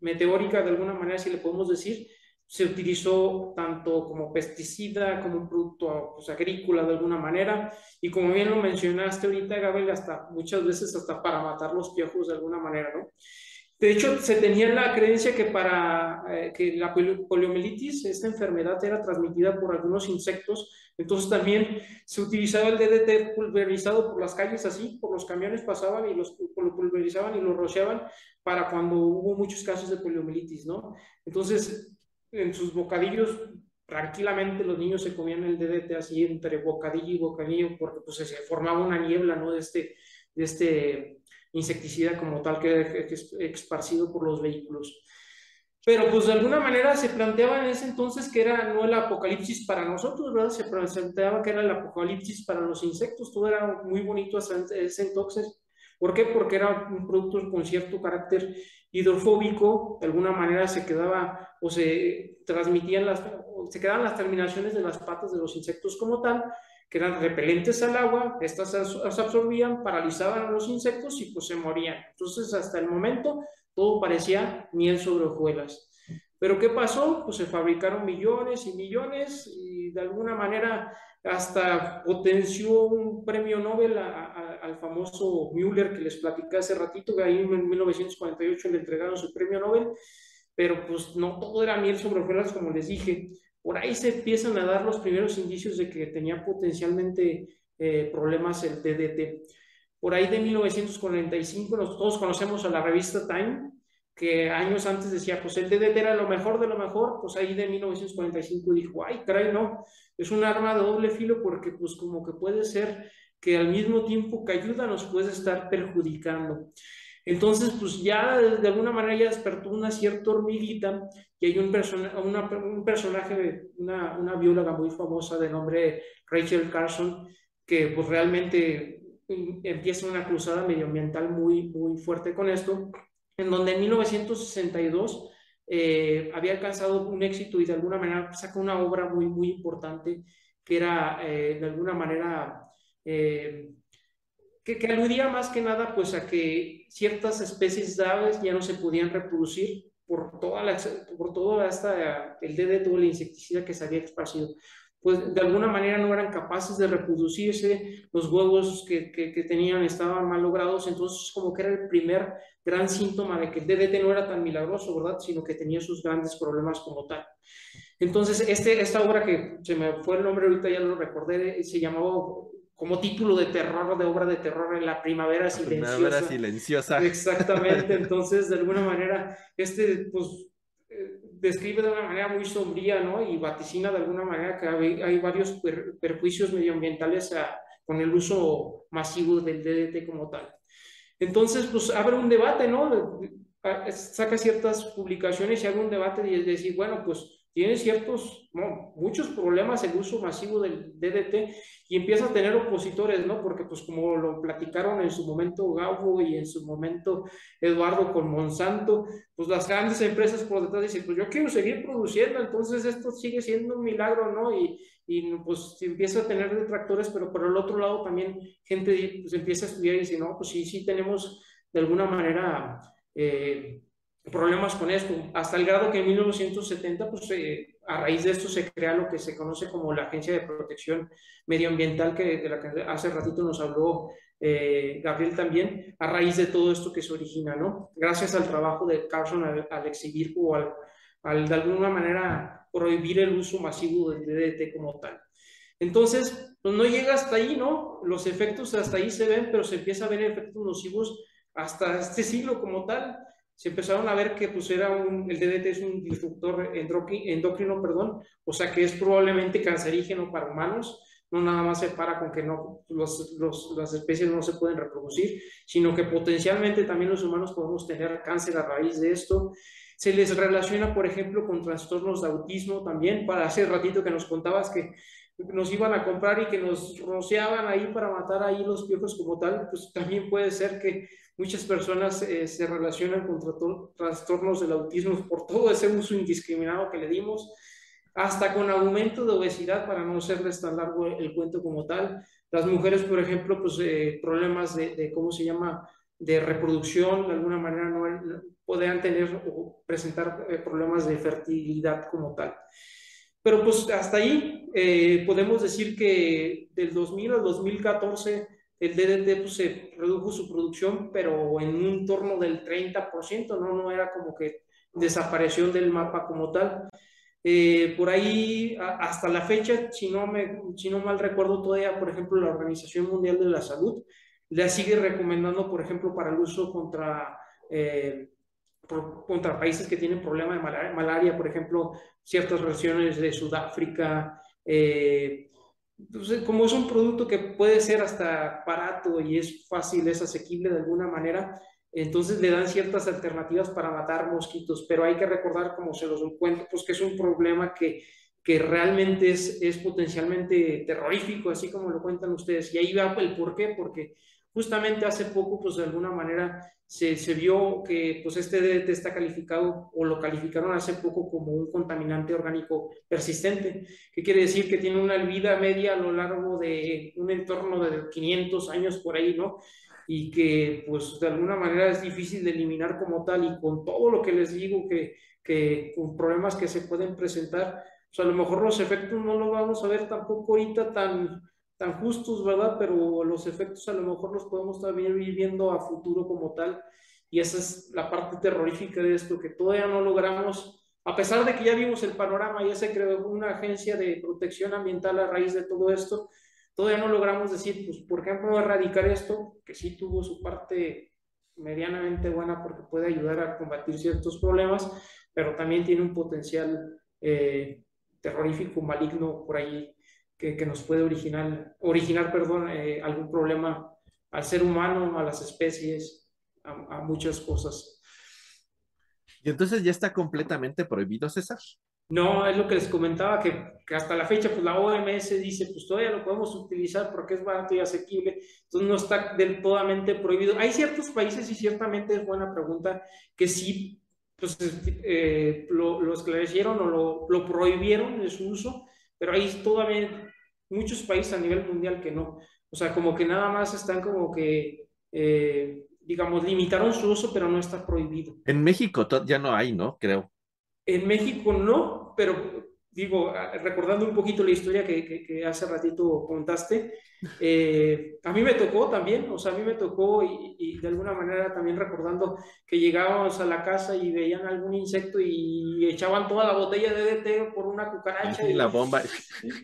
meteórica, de alguna manera, si le podemos decir, se utilizó tanto como pesticida, como un producto pues, agrícola de alguna manera, y como bien lo mencionaste ahorita, Gabriel, hasta muchas veces hasta para matar los piojos de alguna manera, ¿no? De hecho, se tenía la creencia que para eh, que la poliomielitis, esta enfermedad era transmitida por algunos insectos, entonces también se utilizaba el DDT pulverizado por las calles así, por los camiones pasaban y los lo pulverizaban y lo rociaban para cuando hubo muchos casos de poliomielitis, ¿no? Entonces, en sus bocadillos, tranquilamente los niños se comían el DDT así entre bocadillo y bocadillo, porque pues se formaba una niebla, ¿no? De este, de este insecticida como tal que es esparcido por los vehículos. Pero pues de alguna manera se planteaba en ese entonces que era no el apocalipsis para nosotros, ¿verdad? Se planteaba que era el apocalipsis para los insectos, todo era muy bonito hasta ese entonces. ¿Por qué? Porque era un producto con cierto carácter hidrofóbico, de alguna manera se quedaba o se transmitían las, se quedaban las terminaciones de las patas de los insectos como tal, que eran repelentes al agua, estas se absorbían, paralizaban a los insectos y pues se morían. Entonces hasta el momento todo parecía miel sobre hojuelas. Pero ¿qué pasó? Pues se fabricaron millones y millones y de alguna manera hasta potenció un premio Nobel al famoso Müller que les platicé hace ratito, que ahí en 1948 le entregaron su premio Nobel, pero pues no todo era miel sobre hojuelas, como les dije. Por ahí se empiezan a dar los primeros indicios de que tenía potencialmente eh, problemas el DDT. Por ahí de 1945, nosotros todos conocemos a la revista Time, que años antes decía, pues el DDT era lo mejor de lo mejor, pues ahí de 1945 dijo, ay, caray, no, es un arma de doble filo porque pues como que puede ser que al mismo tiempo que ayuda nos puede estar perjudicando. Entonces, pues ya de alguna manera ya despertó una cierta hormiguita y hay un, personaje, una, bióloga muy famosa de nombre Rachel Carson, que pues realmente mm, empieza una cruzada medioambiental muy, muy fuerte con esto en donde en 1962 eh, había alcanzado un éxito y de alguna manera sacó una obra muy, muy importante que era eh, de alguna manera eh, que, aludía más que nada pues a que ciertas especies de aves ya no se podían reproducir por toda la, por todo esta, el DDT o la insecticida que se había esparcido pues de alguna manera no eran capaces de reproducirse, los huevos que, que, tenían estaban mal logrados, entonces como que era el primer gran síntoma de que el DDT no era tan milagroso, ¿verdad? Sino que tenía sus grandes problemas como tal. Entonces, este, esta obra que se me fue el nombre ahorita, ya lo recordé, se llamaba como título de terror, de obra de terror en la primavera silenciosa. Primavera silenciosa. Exactamente, entonces de alguna manera, este, pues describe de una manera muy sombría, ¿no? Y vaticina de alguna manera que hay, varios perjuicios medioambientales con el uso masivo del DDT como tal. Entonces, pues abre un debate, ¿no? Saca ciertas publicaciones y abre un debate y decir, bueno, pues tiene ciertos, no, muchos problemas el uso masivo del DDT y empieza a tener opositores, ¿no? Porque pues como lo platicaron en su momento Gabo y en su momento Eduardo con Monsanto, pues las grandes empresas por detrás dicen, pues yo quiero seguir produciendo, entonces esto sigue siendo un milagro, ¿no? Y, y pues empieza a tener detractores, pero por el otro lado también gente pues empieza a estudiar y dice, no, pues sí, sí tenemos de alguna manera... Eh, problemas con esto, hasta el grado que en 1970, pues eh, a raíz de esto se crea lo que se conoce como la Agencia de Protección Medioambiental, que, de la que hace ratito nos habló eh, Gabriel también, a raíz de todo esto que se origina, ¿no? Gracias al trabajo de Carson al, exhibir o al, al, de alguna manera, prohibir el uso masivo del DDT como tal. Entonces, pues no llega hasta ahí, ¿no? Los efectos hasta ahí se ven, pero se empieza a ver efectos nocivos hasta este siglo como tal, se empezaron a ver que pues era un, el DDT es un disruptor endocrino, perdón, o sea que es probablemente cancerígeno para humanos, no nada más se para con que no, los, las especies no se pueden reproducir, sino que potencialmente también los humanos podemos tener cáncer a raíz de esto. Se les relaciona, por ejemplo, con trastornos de autismo también. Para hace ratito que nos contabas que nos iban a comprar y que nos rociaban ahí para matar ahí los piojos como tal, pues también puede ser que muchas personas eh, se relacionan con trastornos del autismo por todo ese uso indiscriminado que le dimos, hasta con aumento de obesidad, para no serles tan largo el cuento como tal. Las mujeres, por ejemplo, pues eh, problemas de, de, ¿cómo se llama?, de reproducción, de alguna manera no podrían tener o presentar eh, problemas de fertilidad como tal. Pero pues hasta ahí eh, podemos decir que del 2000 al 2014 el DDT pues, se redujo su producción, pero en un torno del 30%, ¿no? No era como que desapareció del mapa como tal. Eh, por ahí, hasta la fecha, si no, me, si no mal recuerdo, todavía, por ejemplo, la Organización Mundial de la Salud la sigue recomendando, por ejemplo, para el uso contra, eh, contra países que tienen problema de malaria, malaria, por ejemplo, ciertas regiones de Sudáfrica. Eh, entonces, como es un producto que puede ser hasta barato y es fácil, es asequible de alguna manera, entonces le dan ciertas alternativas para matar mosquitos, pero hay que recordar, como se los cuento, pues que es un problema que, que realmente es, es potencialmente terrorífico, así como lo cuentan ustedes. Y ahí va el por qué, porque justamente hace poco, pues de alguna manera se, se, vio que pues este DDT está calificado o lo calificaron hace poco como un contaminante orgánico persistente, que quiere decir que tiene una vida media a lo largo de un entorno de 500 años por ahí, ¿no? Y que pues de alguna manera es difícil de eliminar como tal y con todo lo que les digo que, que con problemas que se pueden presentar, pues a lo mejor los efectos no los vamos a ver tampoco ahorita tan tan justos, ¿verdad? Pero los efectos a lo mejor los podemos también ir viendo a futuro como tal. Y esa es la parte terrorífica de esto, que todavía no logramos, a pesar de que ya vimos el panorama, ya se creó una agencia de protección ambiental a raíz de todo esto, todavía no logramos decir, pues, ¿por no erradicar esto? Que sí tuvo su parte medianamente buena porque puede ayudar a combatir ciertos problemas, pero también tiene un potencial eh, terrorífico, maligno por ahí que, que nos puede originar, originar perdón, eh, algún problema al ser humano, a las especies, a, a, muchas cosas. Y entonces ya está completamente prohibido, César. No, es lo que les comentaba, que, que, hasta la fecha, pues la OMS dice, pues todavía lo podemos utilizar porque es barato y asequible, entonces no está del totalmente prohibido. Hay ciertos países, y ciertamente es buena pregunta, que sí, pues eh, lo, lo, esclarecieron o lo, lo prohibieron de su uso, pero hay todavía muchos países a nivel mundial que no. O sea, como que nada más están como que, eh, digamos, limitaron su uso, pero no está prohibido. En México ya no hay, ¿no? Creo. En México no, pero digo, recordando un poquito la historia que, que, que hace ratito contaste, eh, a mí me tocó también, o sea, a mí me tocó y, y, de alguna manera también recordando que llegábamos a la casa y veían algún insecto y echaban toda la botella de DT por una cucaracha. Y, la bomba.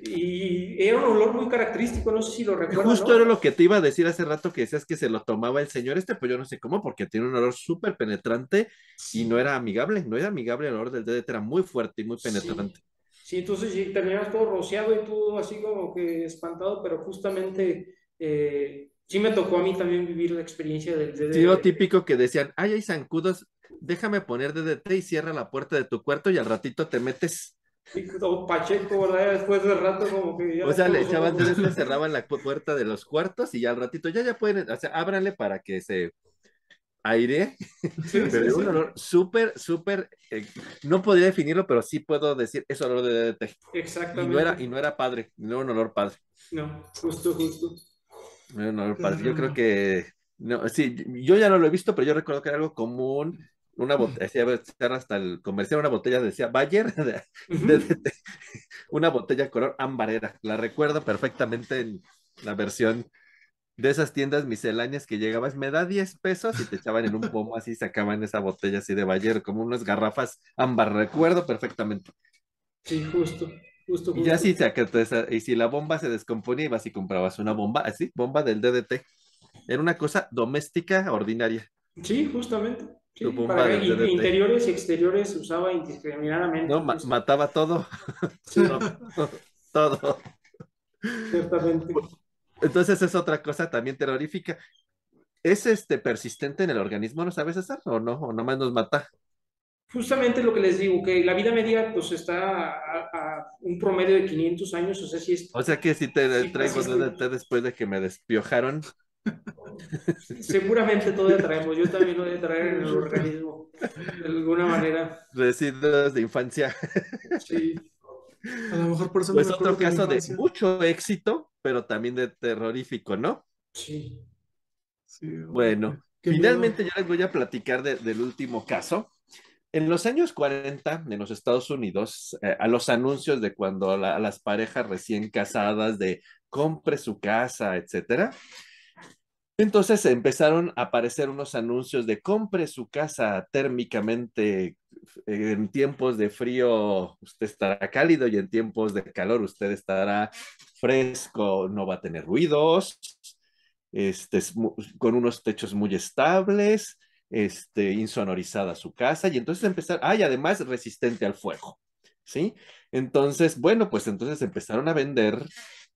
Y, era un olor muy característico, no sé si lo recuerdas. Justo ¿no? era lo que te iba a decir hace rato que decías que se lo tomaba el señor este, pues yo no sé cómo, porque tiene un olor súper penetrante y no era amigable, no era amigable el olor del DDT, era muy fuerte y muy penetrante. Sí. Sí, entonces sí, terminas todo rociado y todo así como que espantado, pero justamente eh, sí me tocó a mí también vivir la experiencia del DDT. Sí, lo típico que decían, ay, hay zancudos, déjame poner DDT y cierra la puerta de tu cuarto y al ratito te metes. Sí, como Pacheco, ¿verdad? Después del rato como que ya... O sea, le echaban DDT, cerraban la puerta de los cuartos y ya al ratito ya ya pueden, o sea, ábranle para que se aire, sí, pero sí, un olor súper, súper, eh, no podría definirlo, pero sí puedo decir, es olor de DDT. Exactamente. Y no era, y no era padre, no era un olor padre. No, justo, justo. No era un olor padre. Yo creo que, no, sí, yo ya no lo he visto, pero yo recuerdo que era algo común, una botella, hasta el comercial, una botella decía Bayer, de, de, de, una botella color ambarera, la recuerdo perfectamente en la versión de esas tiendas misceláneas que llegabas, me da 10 pesos y te echaban en un pomo así, sacaban esa botella así de Bayer, como unas garrafas ámbar, recuerdo perfectamente. Sí, justo, justo. justo. Y ya sí, y si la bomba se descomponía, ibas y comprabas una bomba, así, bomba del DDT. Era una cosa doméstica ordinaria. Sí, justamente. para interiores y exteriores usaba indiscriminadamente. No, mataba todo. todo. Ciertamente. Entonces es otra cosa también terrorífica. ¿Es este persistente en el organismo, no sabes hacer o no? ¿O nomás nos mata? Justamente lo que les digo, que la vida media pues está a, un promedio de 500 años, o sea, si es... O sea que si te traigo DDT después de que me despiojaron. Seguramente todavía traemos, yo también lo voy a traer en el organismo, de alguna manera. Residuos de infancia. Sí. A lo mejor por eso pues otro caso de mucho éxito, pero también de terrorífico, ¿no? Sí. bueno, finalmente ya les voy a platicar del último caso. En los años 40, en los Estados Unidos, eh, a los anuncios de cuando las parejas recién casadas de compre su casa, etcétera, entonces empezaron a aparecer unos anuncios de compre su casa térmicamente en tiempos de frío usted estará cálido y en tiempos de calor usted estará fresco, no va a tener ruidos, este, con unos techos muy estables, este, insonorizada su casa y entonces empezar, ah, y además resistente al fuego, ¿sí? Entonces, bueno, pues entonces empezaron a vender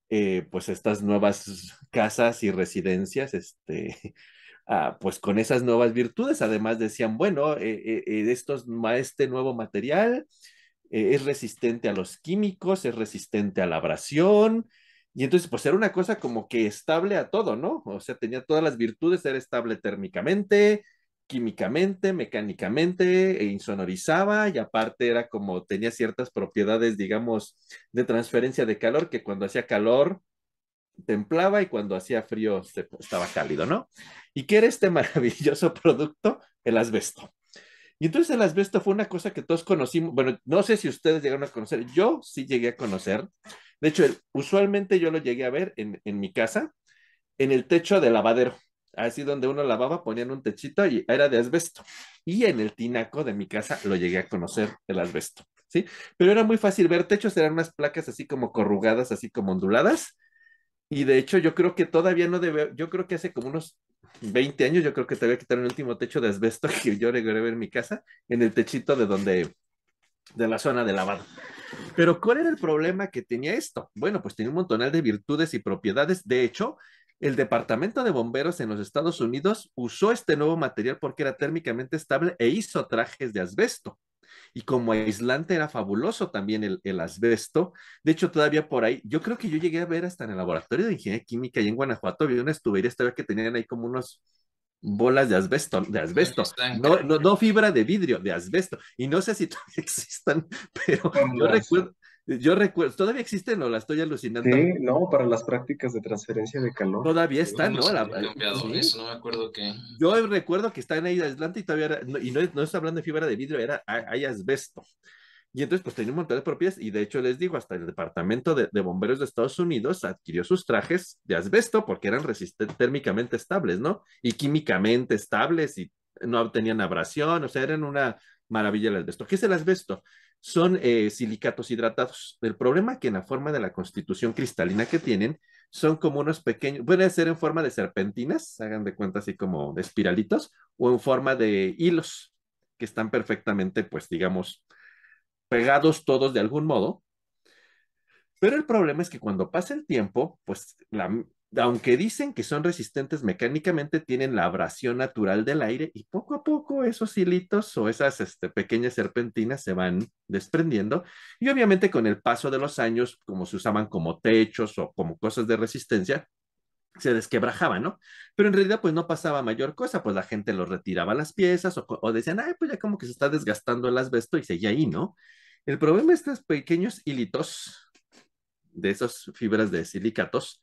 eh, pues estas nuevas casas y residencias, este, ah, pues con esas nuevas virtudes. Además decían, bueno, eh, eh, estos, este nuevo material es resistente a los químicos, es resistente a la abrasión. Y entonces, pues era una cosa como que estable a todo, ¿no? O sea, tenía todas las virtudes, era estable térmicamente, químicamente, mecánicamente, e insonorizaba y aparte era como tenía ciertas propiedades, digamos, de transferencia de calor, que cuando hacía calor templaba y cuando hacía frío estaba cálido, ¿no? ¿Y qué era este maravilloso producto? El asbesto. Y entonces el asbesto fue una cosa que todos conocimos, bueno, no sé si ustedes llegaron a conocer, yo sí llegué a conocer, de hecho, usualmente yo lo llegué a ver en, en mi casa, en el techo del lavadero así donde uno lavaba, ponían un techito y era de asbesto. Y en el tinaco de mi casa lo llegué a conocer el asbesto, ¿sí? Pero era muy fácil ver techos, eran unas placas así como corrugadas, así como onduladas. Y de hecho yo creo que todavía no debe, yo creo que hace como unos 20 años, yo creo que te voy a quitar el último techo de asbesto que yo a ver en mi casa, en el techito de donde, de la zona de lavado. Pero ¿cuál era el problema que tenía esto? Bueno, pues tenía un montonal de virtudes y propiedades. De hecho, el Departamento de Bomberos en los Estados Unidos usó este nuevo material porque era térmicamente estable e hizo trajes de asbesto. Y como aislante era fabuloso también el, el asbesto. De hecho, todavía por ahí, yo creo que yo llegué a ver hasta en el laboratorio de ingeniería química y en Guanajuato, había una estubería, esta que tenían ahí como unos bolas de asbesto, de asbesto, no, no, no, fibra de vidrio, de asbesto. Y no sé si todavía existan, pero yo recuerdo, yo recuerdo, ¿todavía existen o la estoy alucinando? Sí, no, para las prácticas de transferencia de calor. Todavía están, ¿no? La, eso, no me acuerdo que. Yo recuerdo que están ahí aislante y todavía, y no, no estoy hablando de fibra de vidrio, era, hay asbesto. Y entonces, pues tenía un montón de propiedades, y de hecho les digo, hasta el Departamento de, de, Bomberos de Estados Unidos adquirió sus trajes de asbesto porque eran resistentes, térmicamente estables, ¿no? Y químicamente estables y no tenían abrasión, o sea, eran una maravilla el asbesto. ¿Qué es el asbesto? Son eh, silicatos hidratados. El problema es que en la forma de la constitución cristalina que tienen, son como unos pequeños, pueden ser en forma de serpentinas, hagan de cuenta así como de espiralitos, o en forma de hilos, que están perfectamente, pues digamos, pegados todos de algún modo. Pero el problema es que cuando pasa el tiempo, pues la, aunque dicen que son resistentes mecánicamente, tienen la abrasión natural del aire y poco a poco esos hilitos o esas este, pequeñas serpentinas se van desprendiendo y obviamente con el paso de los años, como se usaban como techos o como cosas de resistencia, se desquebrajaban, ¿no? Pero en realidad pues no pasaba mayor cosa, pues la gente los retiraba las piezas o, o decían, ay, pues ya como que se está desgastando el asbesto y seguía ahí, ¿no? El problema de estos pequeños hilitos, de esas fibras de silicatos,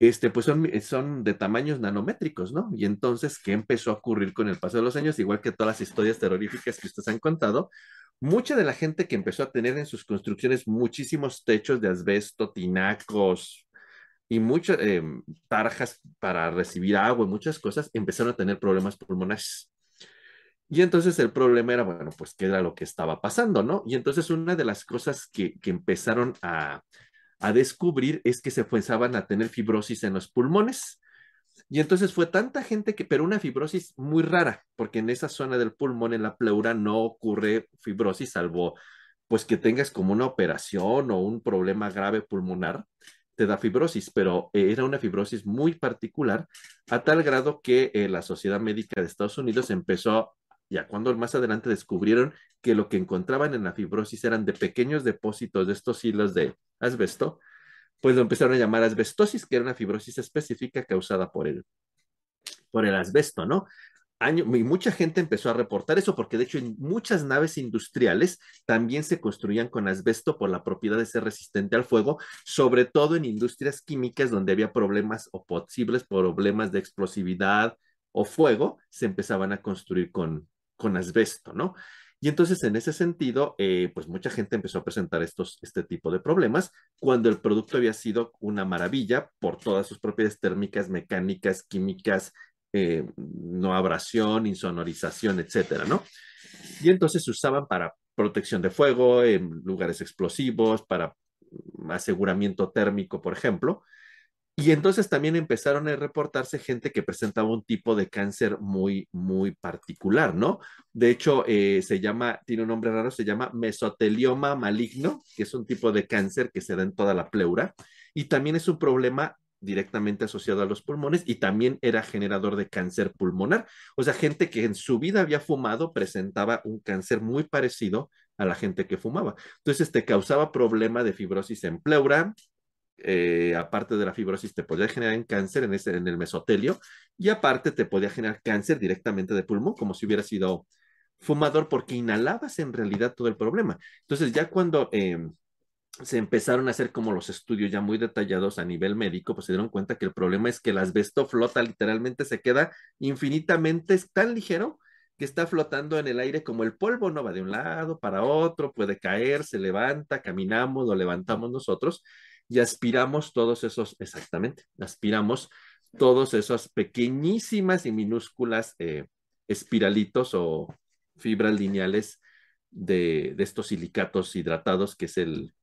este, pues son, son de tamaños nanométricos, ¿no? Y entonces, ¿qué empezó a ocurrir con el paso de los años? Igual que todas las historias terroríficas que ustedes han contado, mucha de la gente que empezó a tener en sus construcciones muchísimos techos de asbesto, tinacos y muchas eh, tarjas para recibir agua y muchas cosas, empezaron a tener problemas pulmonares. Y entonces el problema era, bueno, pues qué era lo que estaba pasando, ¿no? Y entonces una de las cosas que, que empezaron a, a descubrir es que se empezaban a tener fibrosis en los pulmones. Y entonces fue tanta gente que, pero una fibrosis muy rara, porque en esa zona del pulmón, en la pleura, no ocurre fibrosis, salvo pues que tengas como una operación o un problema grave pulmonar, te da fibrosis, pero eh, era una fibrosis muy particular, a tal grado que eh, la Sociedad Médica de Estados Unidos empezó, ya cuando más adelante descubrieron que lo que encontraban en la fibrosis eran de pequeños depósitos de estos hilos de asbesto, pues lo empezaron a llamar asbestosis, que era una fibrosis específica causada por el, por el asbesto, ¿no? Año, y mucha gente empezó a reportar eso porque de hecho en muchas naves industriales también se construían con asbesto por la propiedad de ser resistente al fuego, sobre todo en industrias químicas donde había problemas o posibles problemas de explosividad o fuego, se empezaban a construir con, con asbesto, ¿no? Y entonces, en ese sentido, eh, pues mucha gente empezó a presentar estos, este tipo de problemas cuando el producto había sido una maravilla por todas sus propiedades térmicas, mecánicas, químicas, eh, no abrasión, insonorización, etcétera, ¿no? Y entonces se usaban para protección de fuego, en lugares explosivos, para aseguramiento térmico, por ejemplo. Y entonces también empezaron a reportarse gente que presentaba un tipo de cáncer muy, muy particular, ¿no? De hecho, eh, se llama, tiene un nombre raro, se llama mesotelioma maligno, que es un tipo de cáncer que se da en toda la pleura. Y también es un problema directamente asociado a los pulmones y también era generador de cáncer pulmonar. O sea, gente que en su vida había fumado presentaba un cáncer muy parecido a la gente que fumaba. Entonces, te causaba problema de fibrosis en pleura, eh, aparte de la fibrosis, te podía generar cáncer en, ese, en el mesotelio y aparte te podía generar cáncer directamente de pulmón, como si hubiera sido fumador, porque inhalabas en realidad todo el problema. Entonces, ya cuando eh, se empezaron a hacer como los estudios ya muy detallados a nivel médico, pues se dieron cuenta que el problema es que el asbesto flota, literalmente se queda infinitamente, es tan ligero que está flotando en el aire como el polvo, no va de un lado para otro, puede caer, se levanta, caminamos, lo levantamos nosotros y aspiramos todos esos, exactamente, aspiramos todos esos pequeñísimas y minúsculas eh, espiralitos o fibras lineales de, de, estos silicatos hidratados, que es el,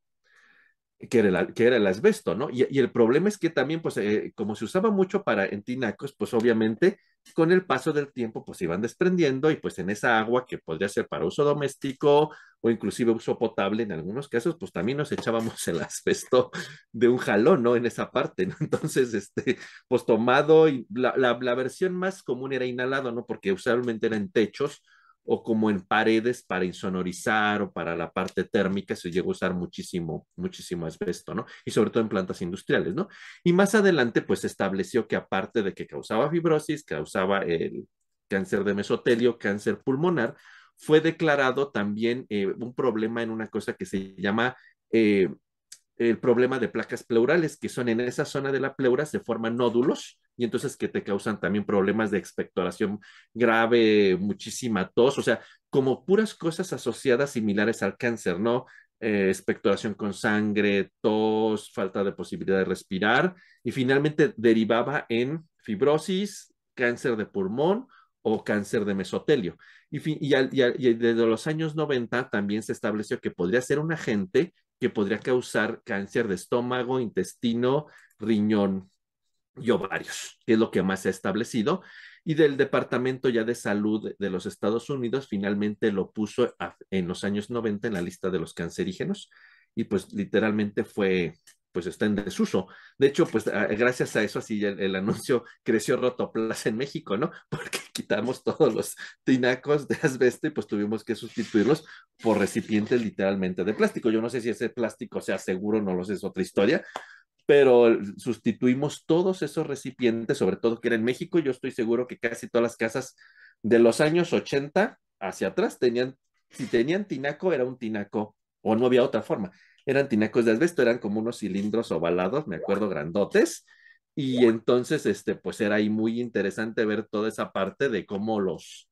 que era, el, que era el asbesto, ¿no? Y, y, el problema es que también, pues, eh, como se usaba mucho para en tinacos, pues obviamente con el paso del tiempo, pues iban desprendiendo y pues en esa agua que podría ser para uso doméstico o inclusive uso potable en algunos casos, pues también nos echábamos el asbesto de un jalón, ¿no? En esa parte, ¿no? Entonces, este, pues tomado y la, la, la versión más común era inhalado, ¿no? Porque usualmente era en techos o como en paredes para insonorizar o para la parte térmica se llegó a usar muchísimo, muchísimo asbesto, ¿no? Y sobre todo en plantas industriales, ¿no? Y más adelante, pues se estableció que aparte de que causaba fibrosis, causaba el cáncer de mesotelio, cáncer pulmonar, fue declarado también eh, un problema en una cosa que se llama eh, el problema de placas pleurales, que son en esa zona de la pleura se forman nódulos y entonces que te causan también problemas de expectoración grave, muchísima tos, o sea, como puras cosas asociadas similares al cáncer, ¿no? Eh, expectoración con sangre, tos, falta de posibilidad de respirar y finalmente derivaba en fibrosis, cáncer de pulmón o cáncer de mesotelio. Y, desde los años 90 también se estableció que podría ser un agente que podría causar cáncer de estómago, intestino, riñón y ovarios, que es lo que más se ha establecido. Y del Departamento ya de Salud de los Estados Unidos finalmente lo puso en los años 90 en la lista de los cancerígenos y pues literalmente fue pues está en desuso. De hecho, pues gracias a eso así el, anuncio creció Rotoplas en México, ¿no? Porque quitamos todos los tinacos de asbesto y pues tuvimos que sustituirlos por recipientes literalmente de plástico. Yo no sé si ese plástico sea seguro, no lo sé, es otra historia, pero sustituimos todos esos recipientes, sobre todo que era en México. Yo estoy seguro que casi todas las casas de los años 80 hacia atrás tenían, si tenían tinaco, era un tinaco o no había otra forma eran tinacos de asbesto, eran como unos cilindros ovalados, me acuerdo, grandotes. Y entonces, este, pues era ahí muy interesante ver toda esa parte de cómo los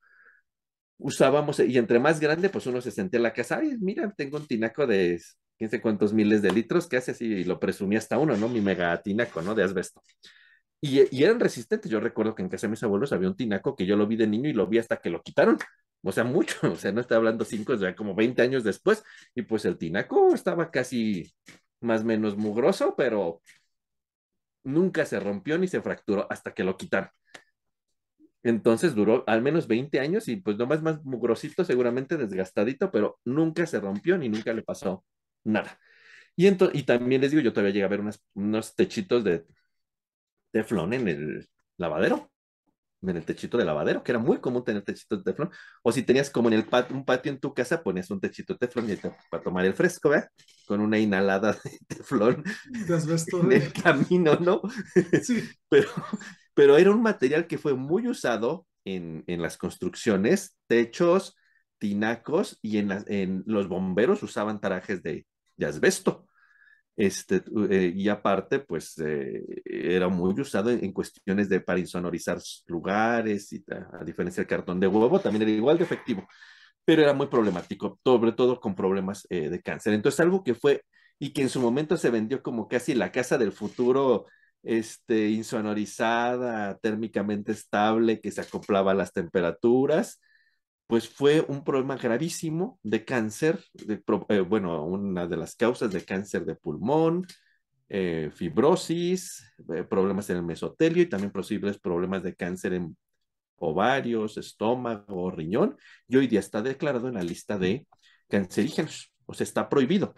usábamos. Y entre más grande, pues uno se sentía en la casa, ay, mira, tengo un tinaco de quién sé cuántos miles de litros, que hace así, y lo presumía hasta uno, ¿no? Mi mega tinaco, ¿no? De asbesto. Y, y, eran resistentes. Yo recuerdo que en casa de mis abuelos había un tinaco que yo lo vi de niño y lo vi hasta que lo quitaron o sea, mucho, o sea, no está hablando cinco, o sea, como 20 años después, y pues el tinaco estaba casi más o menos mugroso, pero nunca se rompió ni se fracturó hasta que lo quitaron. Entonces duró al menos 20 años y pues nomás más mugrosito, seguramente desgastadito, pero nunca se rompió ni nunca le pasó nada. Y, y también les digo, yo todavía llegué a ver unos techitos de teflón en el lavadero, en el techito de lavadero, que era muy común tener techitos de teflón. O si tenías como en el patio, un patio en tu casa, ponías un techito de teflón para tomar el fresco, ¿verdad? Con una inhalada de teflón en el camino, ¿no? Sí. pero, pero era un material que fue muy usado en, en las construcciones, techos, tinacos y en, en los bomberos usaban tarajes de, de asbesto. Este, eh, y aparte, pues eh, era muy usado en, cuestiones de para insonorizar lugares, y a, diferencia del cartón de huevo, también era igual de efectivo, pero era muy problemático, sobre todo con problemas eh, de cáncer. Entonces, algo que fue y que en su momento se vendió como casi la casa del futuro, este, insonorizada, térmicamente estable, que se acoplaba a las temperaturas, pues fue un problema gravísimo de cáncer, de, eh, bueno, una de las causas de cáncer de pulmón, eh, fibrosis, eh, problemas en el mesotelio y también posibles problemas de cáncer en ovarios, estómago, riñón, y hoy día está declarado en la lista de cancerígenos, o sea, está prohibido.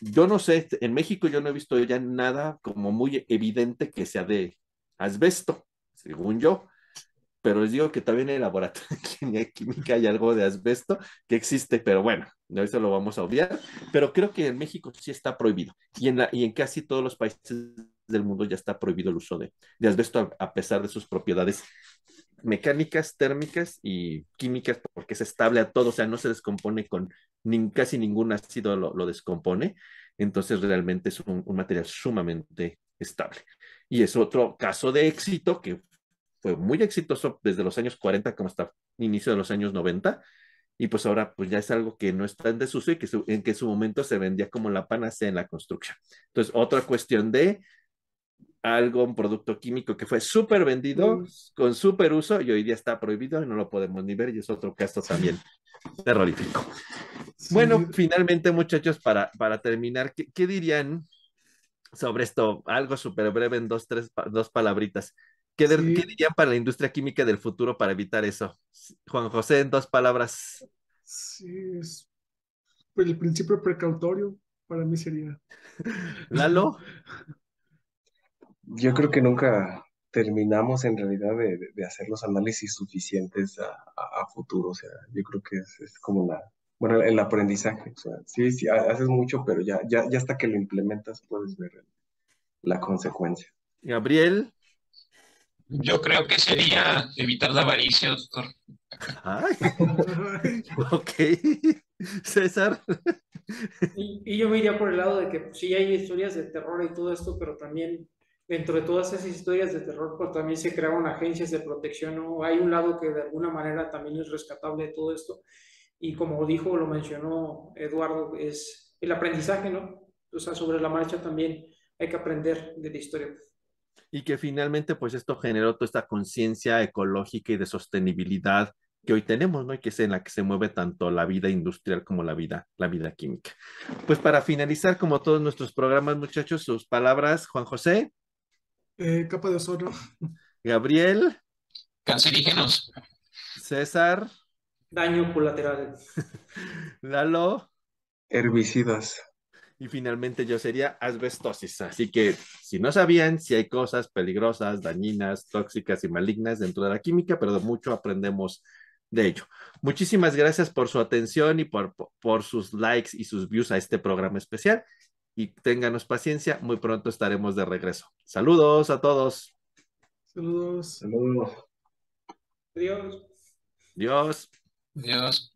Yo no sé, en México yo no he visto ya nada como muy evidente que sea de asbesto, según yo, pero les digo que también en el laboratorio de química hay algo de asbesto que existe, pero bueno, eso lo vamos a obviar, pero creo que en México sí está prohibido y en, la, y en casi todos los países del mundo ya está prohibido el uso de, de asbesto a, pesar de sus propiedades mecánicas, térmicas y químicas, porque es estable a todo, o sea, no se descompone con casi ningún ácido lo, descompone, entonces realmente es un material sumamente estable. Y es otro caso de éxito que fue muy exitoso desde los años 40 como hasta inicio de los años 90 y pues ahora pues ya es algo que no está en desuso y que en que su momento se vendía como la panacea en la construcción. Entonces, otra cuestión de algo, un producto químico que fue súper vendido, con súper uso y hoy día está prohibido y no lo podemos ni ver y es otro caso también terrorífico. Bueno, finalmente muchachos, para, para terminar, ¿qué, ¿qué, dirían sobre esto? Algo súper breve en dos, tres, dos palabritas. ¿Qué, dirían para la industria química del futuro para evitar eso? Juan José, en dos palabras. Sí, es el principio precautorio para mí sería. Lalo. Yo creo que nunca terminamos en realidad de, hacer los análisis suficientes a, futuro. O sea, yo creo que es, como la, bueno, el aprendizaje. O sea, sí, sí, haces mucho, pero ya, ya, ya hasta que lo implementas puedes ver la consecuencia. Gabriel. Yo creo que sería evitar la avaricia, doctor. Ay. ok. César. Y, yo me iría por el lado de que pues, sí hay historias de terror y todo esto, pero también dentro de todas esas historias de terror, pues también se crearon agencias de protección, ¿no? Hay un lado que de alguna manera también es rescatable de todo esto. Y como dijo, lo mencionó Eduardo, es el aprendizaje, ¿no? O sea, sobre la marcha también hay que aprender de la historia y que finalmente pues esto generó toda esta conciencia ecológica y de sostenibilidad que hoy tenemos, ¿no? Y que es en la que se mueve tanto la vida industrial como la vida, la vida química. Pues para finalizar, como todos nuestros programas, muchachos, sus palabras, Juan José. Eh, capa de ozono. Gabriel. Cancerígenos. César. Daño colateral. Lalo. Herbicidas y finalmente yo sería asbestosis. Así que si no sabían, si hay cosas peligrosas, dañinas, tóxicas y malignas dentro de la química, pero de mucho aprendemos de ello. Muchísimas gracias por su atención y por, por sus likes y sus views a este programa especial. Y ténganos paciencia, muy pronto estaremos de regreso. Saludos a todos. Saludos. Saludos. Adiós. Adiós. Adiós.